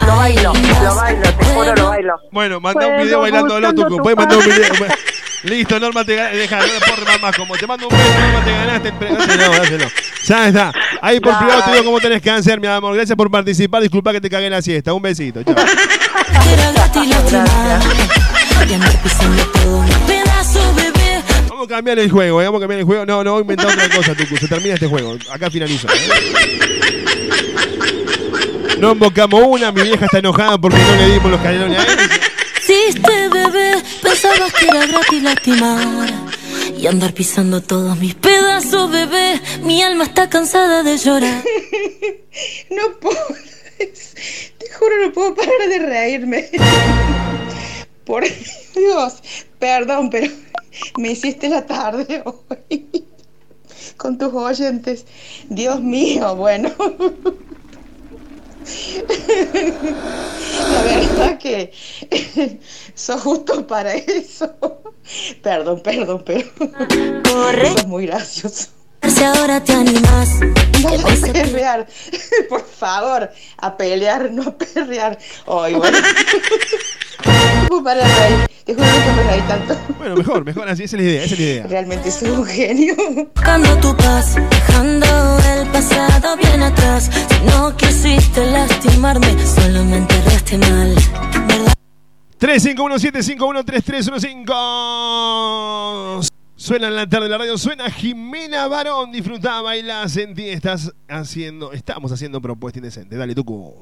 Lo bailo, lo bailo, te juro, lo bailo. Bueno, manda un video bailándolo, buscando Tucu. tu Puedes mandar un video. Listo, Norma, te ganaste. Deja, no remar más. Como te mando un beso, Norma, te ganaste. Dáselo, dáselo. Ya está. Ahí por privado te digo cómo tenés que hacer, mi amor. Gracias por participar. Disculpa que te cagué en la siesta. Un besito. Chao. Era gratis lastimar. Y andar pisando todo mis pedazos, bebé. Vamos a cambiar el juego, ¿eh? vamos a cambiar el juego. No, no voy a inventar otra cosa, Tucu. Se termina este juego. Acá finalizo. ¿eh? No invocamos una, mi vieja está enojada porque no le dimos los canelones a él. Hiciste, bebé, pensabas que era gratis lastimar y andar pisando todos mis pedazos, bebé. Mi alma está cansada de llorar. No puedo. Te juro, no puedo parar de reírme. Por Dios, perdón, pero me hiciste la tarde hoy con tus oyentes. Dios mío, bueno. La verdad que sos justo para eso. Perdón, perdón, pero Corre. sos muy gracioso. Si ahora te animas, Vamos a perrear, por favor, a pelear, no a perrear. Ay, bueno. De reír. Te juro que me reí tanto. Bueno, mejor, mejor así. Esa es la idea, esa es la idea. Realmente soy un genio. buscando tu paz, dejando el pasado bien atrás. Si no quisiste lastimarme, solo me enterraste mal. 3517513315 Suena en la tarde de la radio, suena Jimena Barón, disfrutá, bailá, sentí, estás haciendo, estamos haciendo propuesta indecente. Dale, Tucu.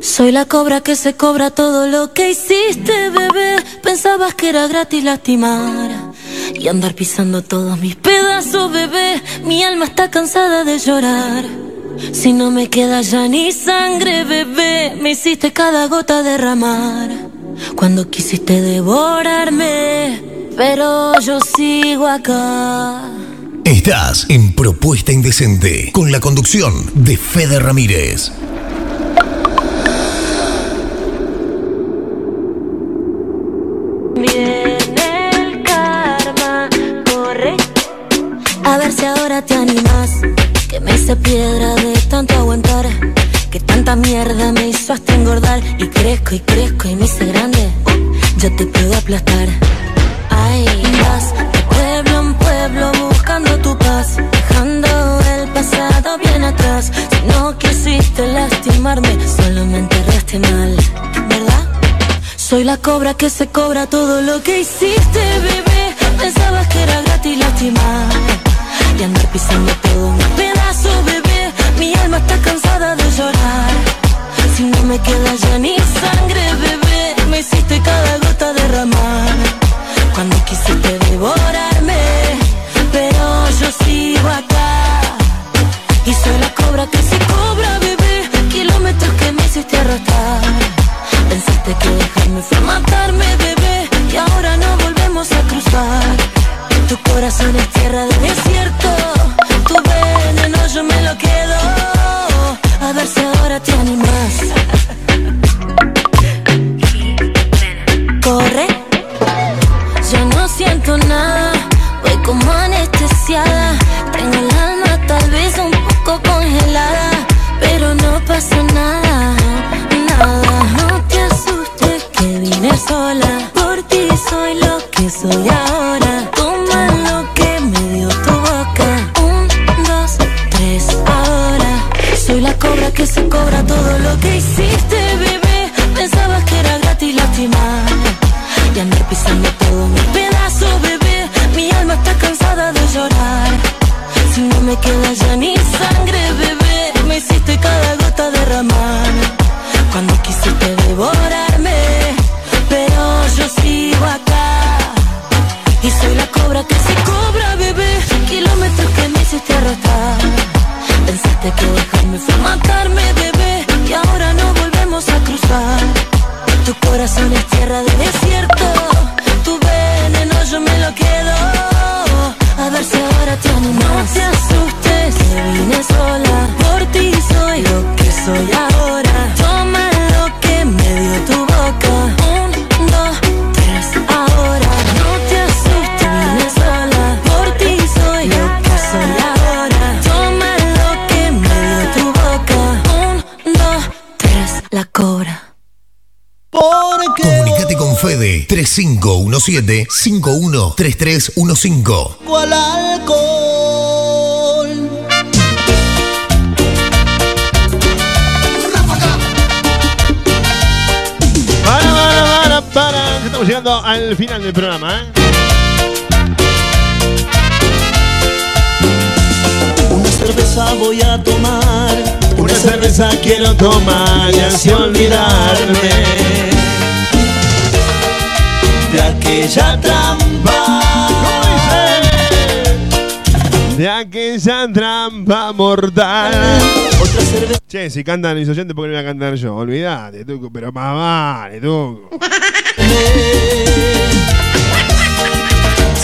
Soy la cobra que se cobra todo lo que hiciste, bebé. Pensabas que era gratis lastimar y andar pisando todos mis pedazos. pedazo, bebé. Mi alma está cansada de llorar. Si no me queda ya ni sangre, bebé, me hiciste cada gota derramar. Cuando quisiste devorarme, pero yo sigo acá. Estás en Propuesta Indecente con la conducción de Fede Ramírez. Viene tanta mierda me hizo hasta engordar. Y crezco y crezco y me hice grande. Ya te puedo aplastar. Ay, vas de pueblo en pueblo buscando tu paz. Dejando el pasado bien atrás. Si no quisiste lastimarme, solo me enterraste mal. ¿Verdad? Soy la cobra que se cobra todo lo que hiciste, bebé. Pensabas que era gratis lastimar y andar pisando todo. Mi alma está cansada de llorar. Si no me queda ya ni sangre, bebé, me hiciste cada gota derramar. Cuando quisiste devorarme, pero yo sigo acá. Y soy la cobra que se cobra, bebé. Kilómetros que me hiciste arrastrar. Pensaste que dejarme fue matarme, bebé. Y ahora no volvemos a cruzar. Tu corazón es tierra de desierto. Tu veneno yo me lo quedo. A ver si ahora 3517-513315. al alcohol. Para, para, para, para. Estamos llegando al final del programa, ¿eh? Una cerveza voy a tomar. Una cerveza quiero tomar y así olvidarme de aquella trampa. de aquella trampa mortal. Che, si cantan mis oyentes, ¿por qué no voy a cantar yo? Olvídate, Tuco, pero más vale, Tuco.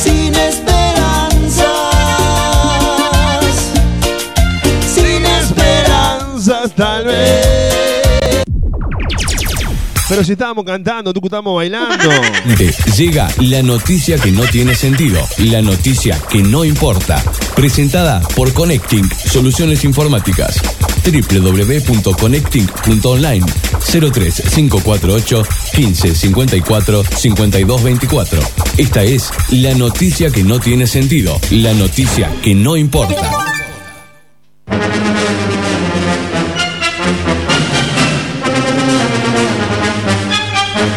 Sin esperanzas. Sin esperanzas, tal vez. Pero si estábamos cantando, Tuco, estábamos bailando. Te Llega la noticia que no tiene sentido, la noticia que no importa. Presentada por Connecting Soluciones Informáticas. www.connecting.online 03548 15 54 52 24. Esta es la noticia que no tiene sentido, la noticia que no importa.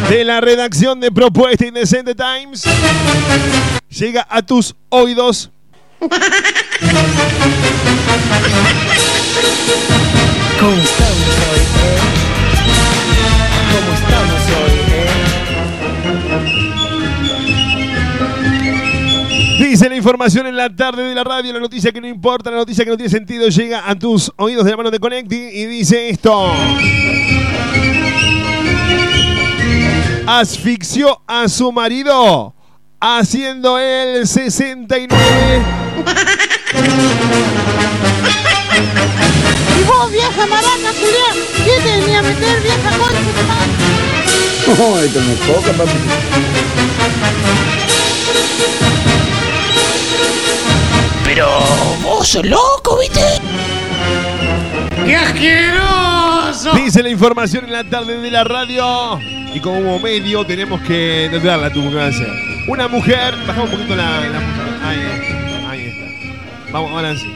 De la redacción de Propuesta Indecente Times llega a tus oídos. ¿Cómo estamos hoy, eh? ¿Cómo estamos hoy, eh? Dice la información en la tarde de la radio, la noticia que no importa, la noticia que no tiene sentido, llega a tus oídos de la mano de Connecting y dice esto. Asfixió a su marido haciendo el 69. Y vos, vieja marana, Julián, ¿qué te venía a meter, vieja concha? No, esto no es coca, papi. Pero vos sos loco, ¿viste? ¡Qué asqueroso! Dice la información en la tarde de la radio. Y como medio tenemos que darla tu. Una mujer. Bajamos un poquito la, la. Ahí, está, ahí está. Vamos, ahora sí.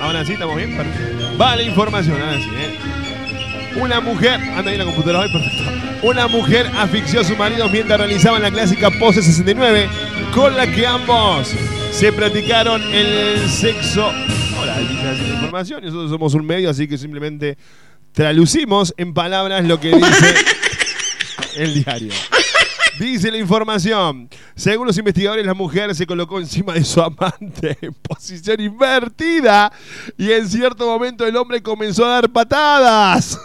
Ahora sí, estamos bien. Perfecto. Va la información, ahora sí, ¿eh? Una mujer. Anda ahí la computadora hoy, perfecto. Una mujer asfixió a su marido mientras realizaban la clásica pose 69, con la que ambos se practicaron el sexo. Hola, dice la información. Nosotros somos un medio, así que simplemente traducimos en palabras lo que dice el diario. Dice la información. Según los investigadores, la mujer se colocó encima de su amante en posición invertida y en cierto momento el hombre comenzó a dar patadas.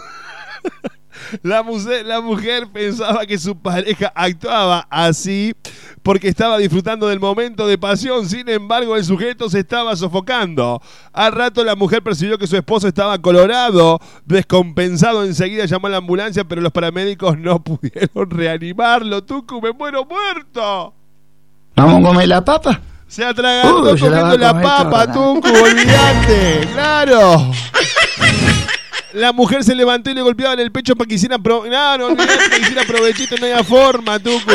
La, muse- la mujer pensaba que su pareja actuaba así porque estaba disfrutando del momento de pasión. Sin embargo, el sujeto se estaba sofocando. Al rato la mujer percibió que su esposo estaba colorado, descompensado. Enseguida llamó a la ambulancia, pero los paramédicos no pudieron reanimarlo. Tucu, me muero muerto. Vamos a comer la papa. Se atragantó la va comiendo la papa. Tucu, olvídate. Claro. La mujer se levantó y le golpeaba en el pecho para que hiciera, pro... no, no, que hiciera provechito, no había forma, Tucu.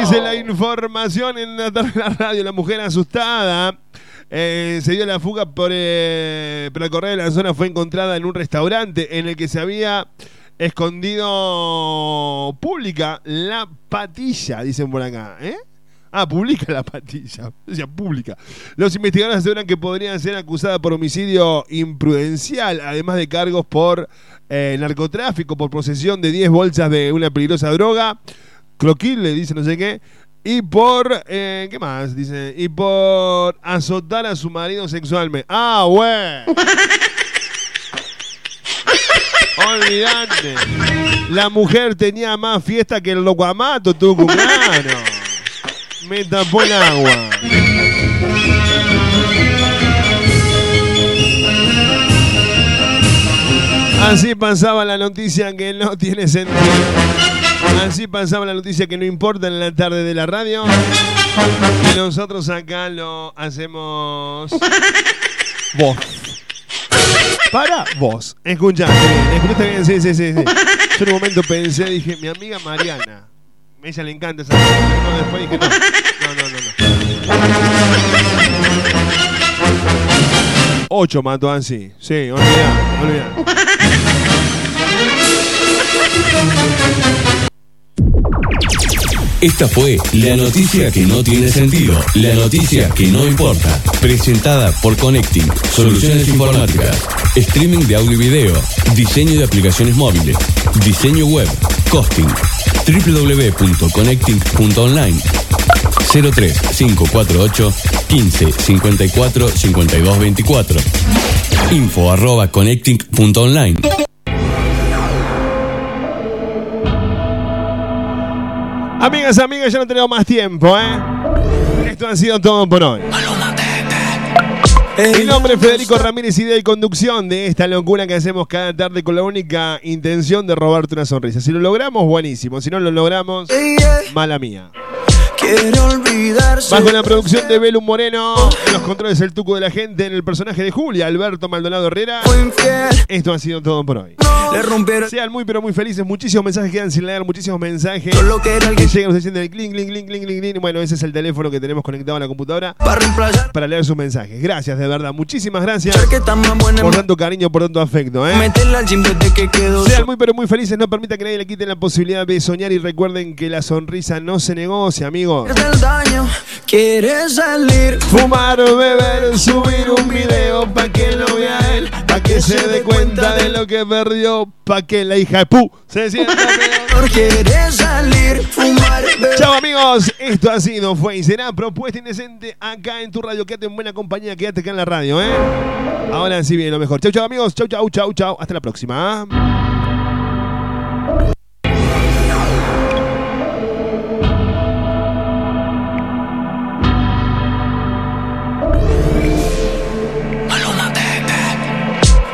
Dice la información en la tarde de la radio, la mujer asustada. eh, se dio la fuga por, eh, al correr de la zona fue encontrada en un restaurante en el que se había escondido pública la patilla, dicen por acá. ¿eh? Ah, publica la patilla. Decía pública. Los investigadores aseguran que podrían ser acusadas por homicidio imprudencial, además de cargos por eh, narcotráfico, por posesión de 10 bolsas de una peligrosa droga, cloquil, le dice no sé qué, y por, eh, ¿qué más? Dice, y por azotar a su marido sexualmente. Ah, bueno. Olvidante. La mujer tenía más fiesta que el locuamato, Tucu, claro. Me tapó el agua. Así pasaba la noticia que no tiene sentido. Así pasaba la noticia que no importa en la tarde de la radio. Y nosotros acá lo hacemos. Vos. Para vos. Escuchaste bien. Escuchaste bien, sí, sí, sí. sí. Yo en un momento pensé, dije, mi amiga Mariana. Ella le encanta esa. No, después dije, no. No, no, no, no. Ocho mató así. Sí, olvidá, olvidá. Esta fue la noticia que no tiene sentido, la noticia que no importa, presentada por Connecting, soluciones informáticas, streaming de audio y video, diseño de aplicaciones móviles, diseño web, costing, www.connecting.online 03548 15 54 52 24 info arroba connecting.online Amigas, amigas, ya no tenemos más tiempo, ¿eh? Esto ha sido todo por hoy. Mi nombre es Federico Ramírez, idea y conducción de esta locura que hacemos cada tarde con la única intención de robarte una sonrisa. Si lo logramos, buenísimo. Si no lo logramos, mala mía. Bajo la producción de Belum Moreno, en los controles el tuco de la gente, en el personaje de Julia, Alberto Maldonado Herrera. Esto ha sido todo por hoy. Sean muy pero muy felices, muchísimos mensajes quedan sin leer, muchísimos mensajes que llegan ustedes diciendo el clink, clink, clink, clink, clink. Bueno, ese es el teléfono que tenemos conectado a la computadora para leer sus mensajes. Gracias, de verdad, muchísimas gracias por tanto cariño, por tanto afecto. ¿eh? Sean muy pero muy felices, no permita que nadie le quite la posibilidad de soñar y recuerden que la sonrisa no se negocia, amigos. del daño. Quiere salir. Fumar, beber, subir un video pa' que lo vea él, pa' que se dé cuenta de lo que perdió, pa' que la hija de pu se sienta Quiere salir. Fumar. Chao amigos. amigos, esto ha sido, fue y será propuesta indecente acá en tu radio. Quédate en buena compañía, quédate acá en la radio, ¿eh? Ahora sí viene lo mejor. Chau, chau, amigos. Chau, chau, chau, chau. Hasta la próxima.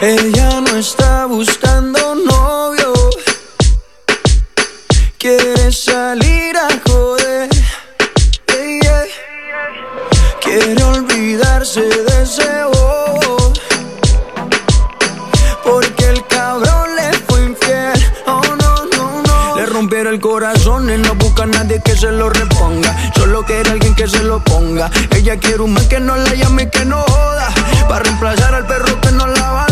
Ella no está buscando novio. Quiere salir a joder. Quiere olvidarse de ese bobo. Porque el cabrón le fue infiel. Oh no, no, no. Le rompieron el corazón y no busca a nadie que se lo reponga. Solo quiere alguien que se lo ponga. Ella quiere un man que no la llame y que no joda. Para reemplazar al perro que no la valora.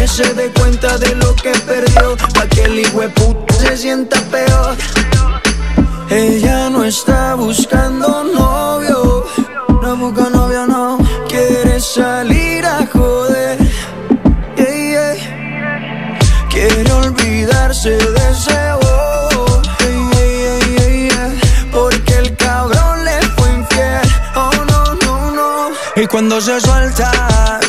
que se dé cuenta de lo que perdió, pa' que el puta se sienta peor. Ella no está buscando novio, no busca novio, no quiere salir a joder. Yeah. Quiere olvidarse de ese bobo. Porque el cabrón le fue infiel. Oh no, no, no. Y cuando se suelta,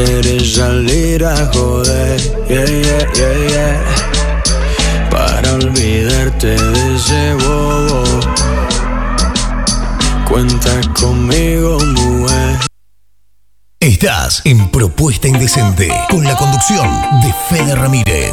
no. Quiere salir a joder. Yeah, yeah, yeah, yeah. Para olvidarte de ese bobo. Cuenta conmigo, mujer. Estás en Propuesta Indecente con la conducción de Fede Ramírez.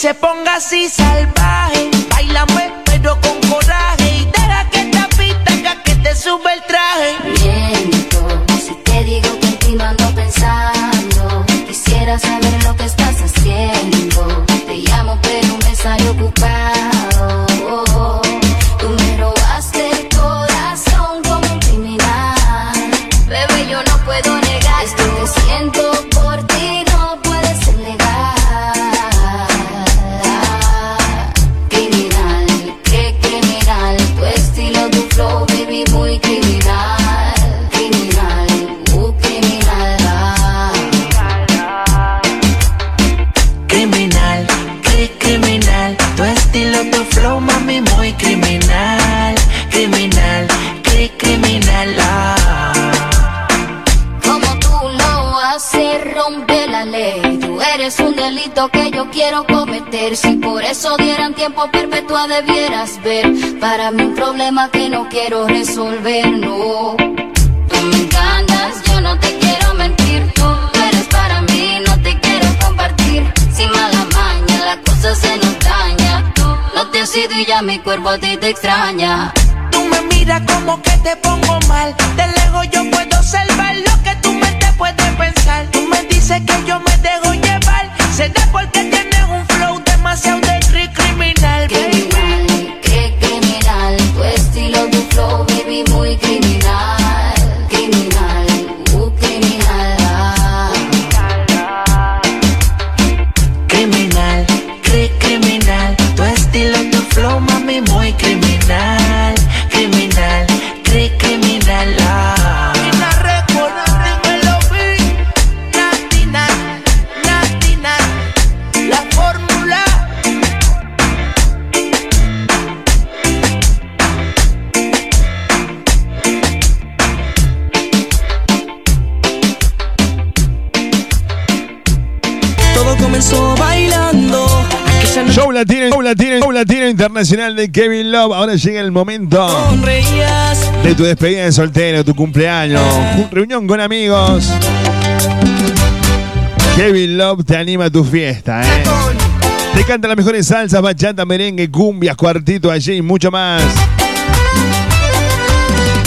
se ponga así salvaje. Bailame pero con coraje y deja que esta pista que te sube el traje. Miento si te digo que en ti pensando. Quisiera saber lo que estás haciendo. Te llamo, pero me sale ocupado. Tú me robaste el corazón como un criminal. Bebé, yo no puedo negar esto que siento quiero cometer. Si por eso dieran tiempo perpetua debieras ver. Para mí un problema que no quiero resolver, no. Tú me engañas, yo no te quiero mentir. Tú eres para mí, no te quiero compartir. Sin mala maña, la cosa se nos daña. Tú no te has ido y ya mi cuerpo a ti te extraña. Tú me miras como que te pongo mal. De lejos yo puedo observar lo que tu mente puede pensar. Tú me dices que yo me dejo. Será porque tienes un flow demasiado de cri- latino, internacional de Kevin Love. Ahora llega el momento de tu despedida de soltero, tu cumpleaños, reunión con amigos. Kevin Love te anima a tu fiesta, ¿eh? Te canta las mejores salsas, bachata, merengue, cumbias, cuartito allí y mucho más.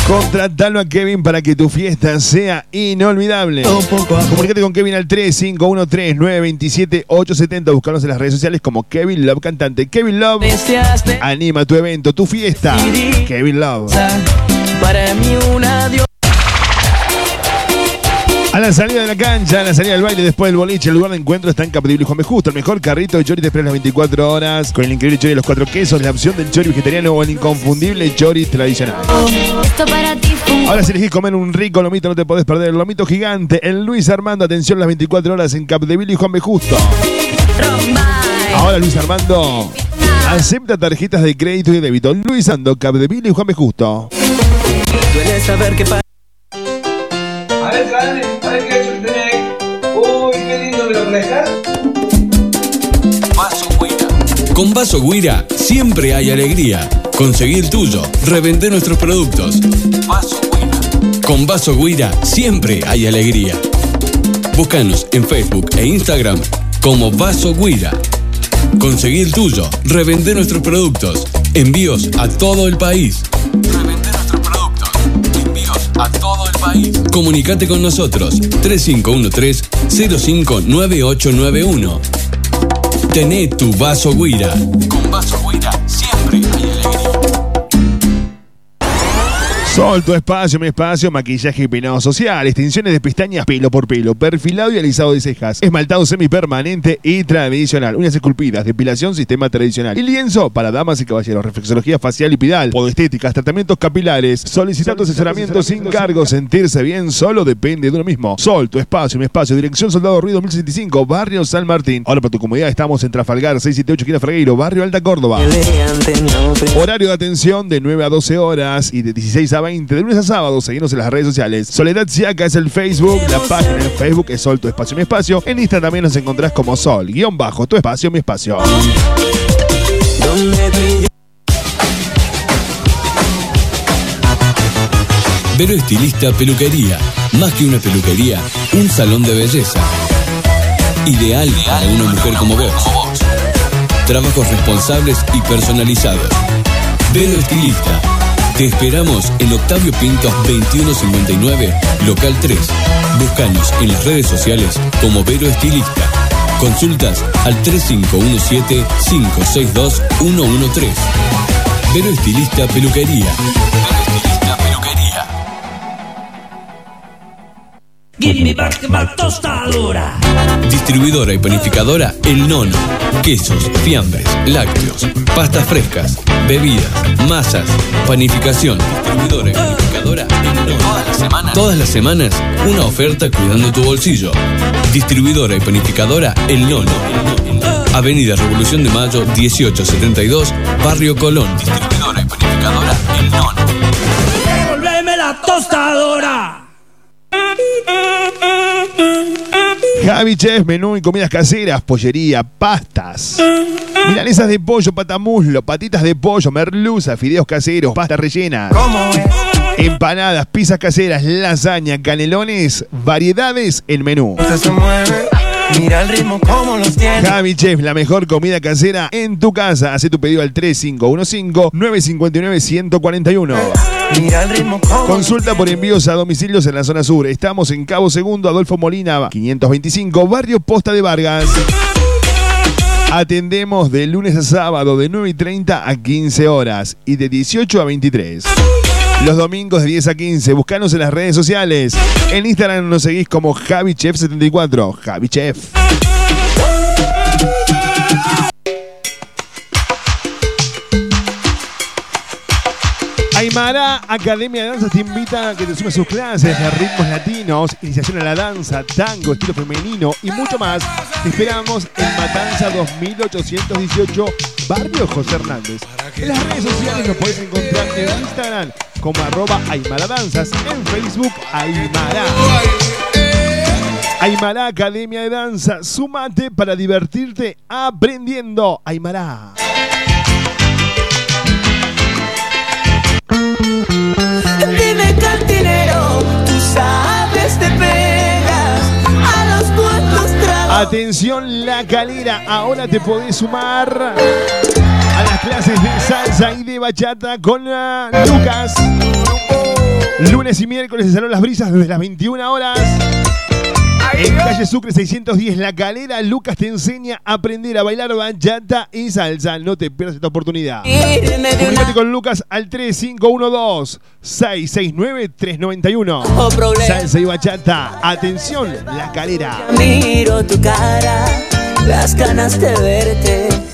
Contratalo a Kevin para que tu fiesta sea inolvidable. Comunicate con Kevin al 3513-927-870. Buscanos en las redes sociales como Kevin Love Cantante. Kevin Love anima tu evento, tu fiesta. Kevin Love. Para mí un adiós. A la salida de la cancha, a la salida del baile, después del boliche, el lugar de encuentro está en Capdeville y Juan B. Justo. El mejor carrito de chori te espera las 24 horas. Con el increíble chori de los cuatro quesos, la opción del chori vegetariano o el inconfundible chori tradicional. Ahora si elegís comer un rico lomito no te podés perder el lomito gigante. El Luis Armando, atención las 24 horas en Capdeville y Juan B. Justo. Ahora Luis Armando acepta tarjetas de crédito y débito. Luis Armando, Capdeville y Juan B. Justo. Duele saber que A ver, Carmen, a ver qué hecho tenés. Uy, qué lindo me lo prestas. Con Vaso Guira siempre hay alegría. Conseguí el tuyo, revender nuestros productos. Con Vaso Guira siempre hay alegría. Búscanos en Facebook e Instagram como Vaso Guira. Conseguí el tuyo, revender nuestros productos. Envíos a todo el país. Revender nuestros productos. Envíos a todo el país. Comunicate con nosotros 3513-059891. Tené tu vaso Guira. Con vaso Guira Sol, tu espacio, mi espacio, maquillaje y peinado social, extensiones de pestañas pelo por pelo, perfilado y alisado de cejas, esmaltado semipermanente y tradicional, uñas esculpidas, depilación, sistema tradicional y lienzo para damas y caballeros, reflexología facial y pidal, podestéticas, tratamientos capilares, solicitando asesoramiento sin cargo, sentirse bien solo depende de uno mismo. Sol, tu espacio, mi espacio, dirección Soldado Ruido 1065, barrio San Martín. Ahora para tu comodidad estamos en Trafalgar 678 Quina Fragueiro, barrio Alta Córdoba. Horario de atención de 9 a 12 horas y de 16 a 20 de lunes a sábado. Seguimos en las redes sociales. Soledad Siaca es el Facebook. La página en Facebook es Sol, tu espacio, mi espacio. En Insta también nos encontrás como Sol, guion bajo, tu espacio, mi espacio. Vero Estilista Peluquería. Más que una peluquería, un salón de belleza. Ideal para una mujer como vos. Trabajos responsables y personalizados. Vero Estilista. Te esperamos en Octavio Pintos 2159, local 3. Búscanos en las redes sociales como Vero Estilista. Consultas al 3517-562-113. Vero Estilista Peluquería. Vero Estilista Peluquería. Give me back my tostadora. Distribuidora y panificadora El Nono. Quesos, fiambres, lácteos, pastas frescas, bebidas, masas, panificación. Distribuidora y panificadora El Nono. Todas las semanas. Todas las semanas, una oferta cuidando tu bolsillo. Distribuidora y panificadora El Nono. Avenida Revolución de Mayo 1872, Barrio Colón. Distribuidora y panificadora El Nono. Devolveme la tostadora. Javi Chef, menú y comidas caseras, pollería, pastas. Milanesas de pollo, patamuslo, patitas de pollo, merluza, fideos caseros, pasta rellena. Empanadas, pizzas caseras, lasaña, canelones, variedades en menú. Se mueve, mira el ritmo como los tiene. Javi Chef, la mejor comida casera en tu casa. Hace tu pedido al 3515-959-141. Mira el ritmo como Consulta por envíos a domicilios en la zona sur. Estamos en Cabo Segundo, Adolfo Molina, 525, Barrio Posta de Vargas. Atendemos de lunes a sábado de 9 y 30 a 15 horas y de 18 a 23. Los domingos de 10 a 15. Buscanos en las redes sociales. En Instagram nos seguís como JaviChef74. JaviChef. Aymara Academia de Danzas te invita a que te sumes sus clases de ritmos latinos, iniciación a la danza, tango, estilo femenino y mucho más. Te esperamos en Matanza 2818, Barrio José Hernández. En las redes sociales nos podés encontrar en Instagram como arroba Aymara Danzas, en Facebook Aymara. Aymara Academia de Danza, sumate para divertirte aprendiendo. Aymara. Dime cantinero, tú sabes te pegas a los. Atención La Calera, ahora te podés sumar a las clases de salsa y de bachata con ah, Lucas. Lunes y miércoles en Salón Las Brisas desde las 21 horas. En calle Sucre 610 La Calera, Lucas te enseña a aprender a bailar bachata y salsa. No te pierdas esta oportunidad. Comunicate con Lucas al 3512-669-391. Oh, problema. Salsa y bachata. Atención, La Calera. Miro tu cara, las ganas de verte.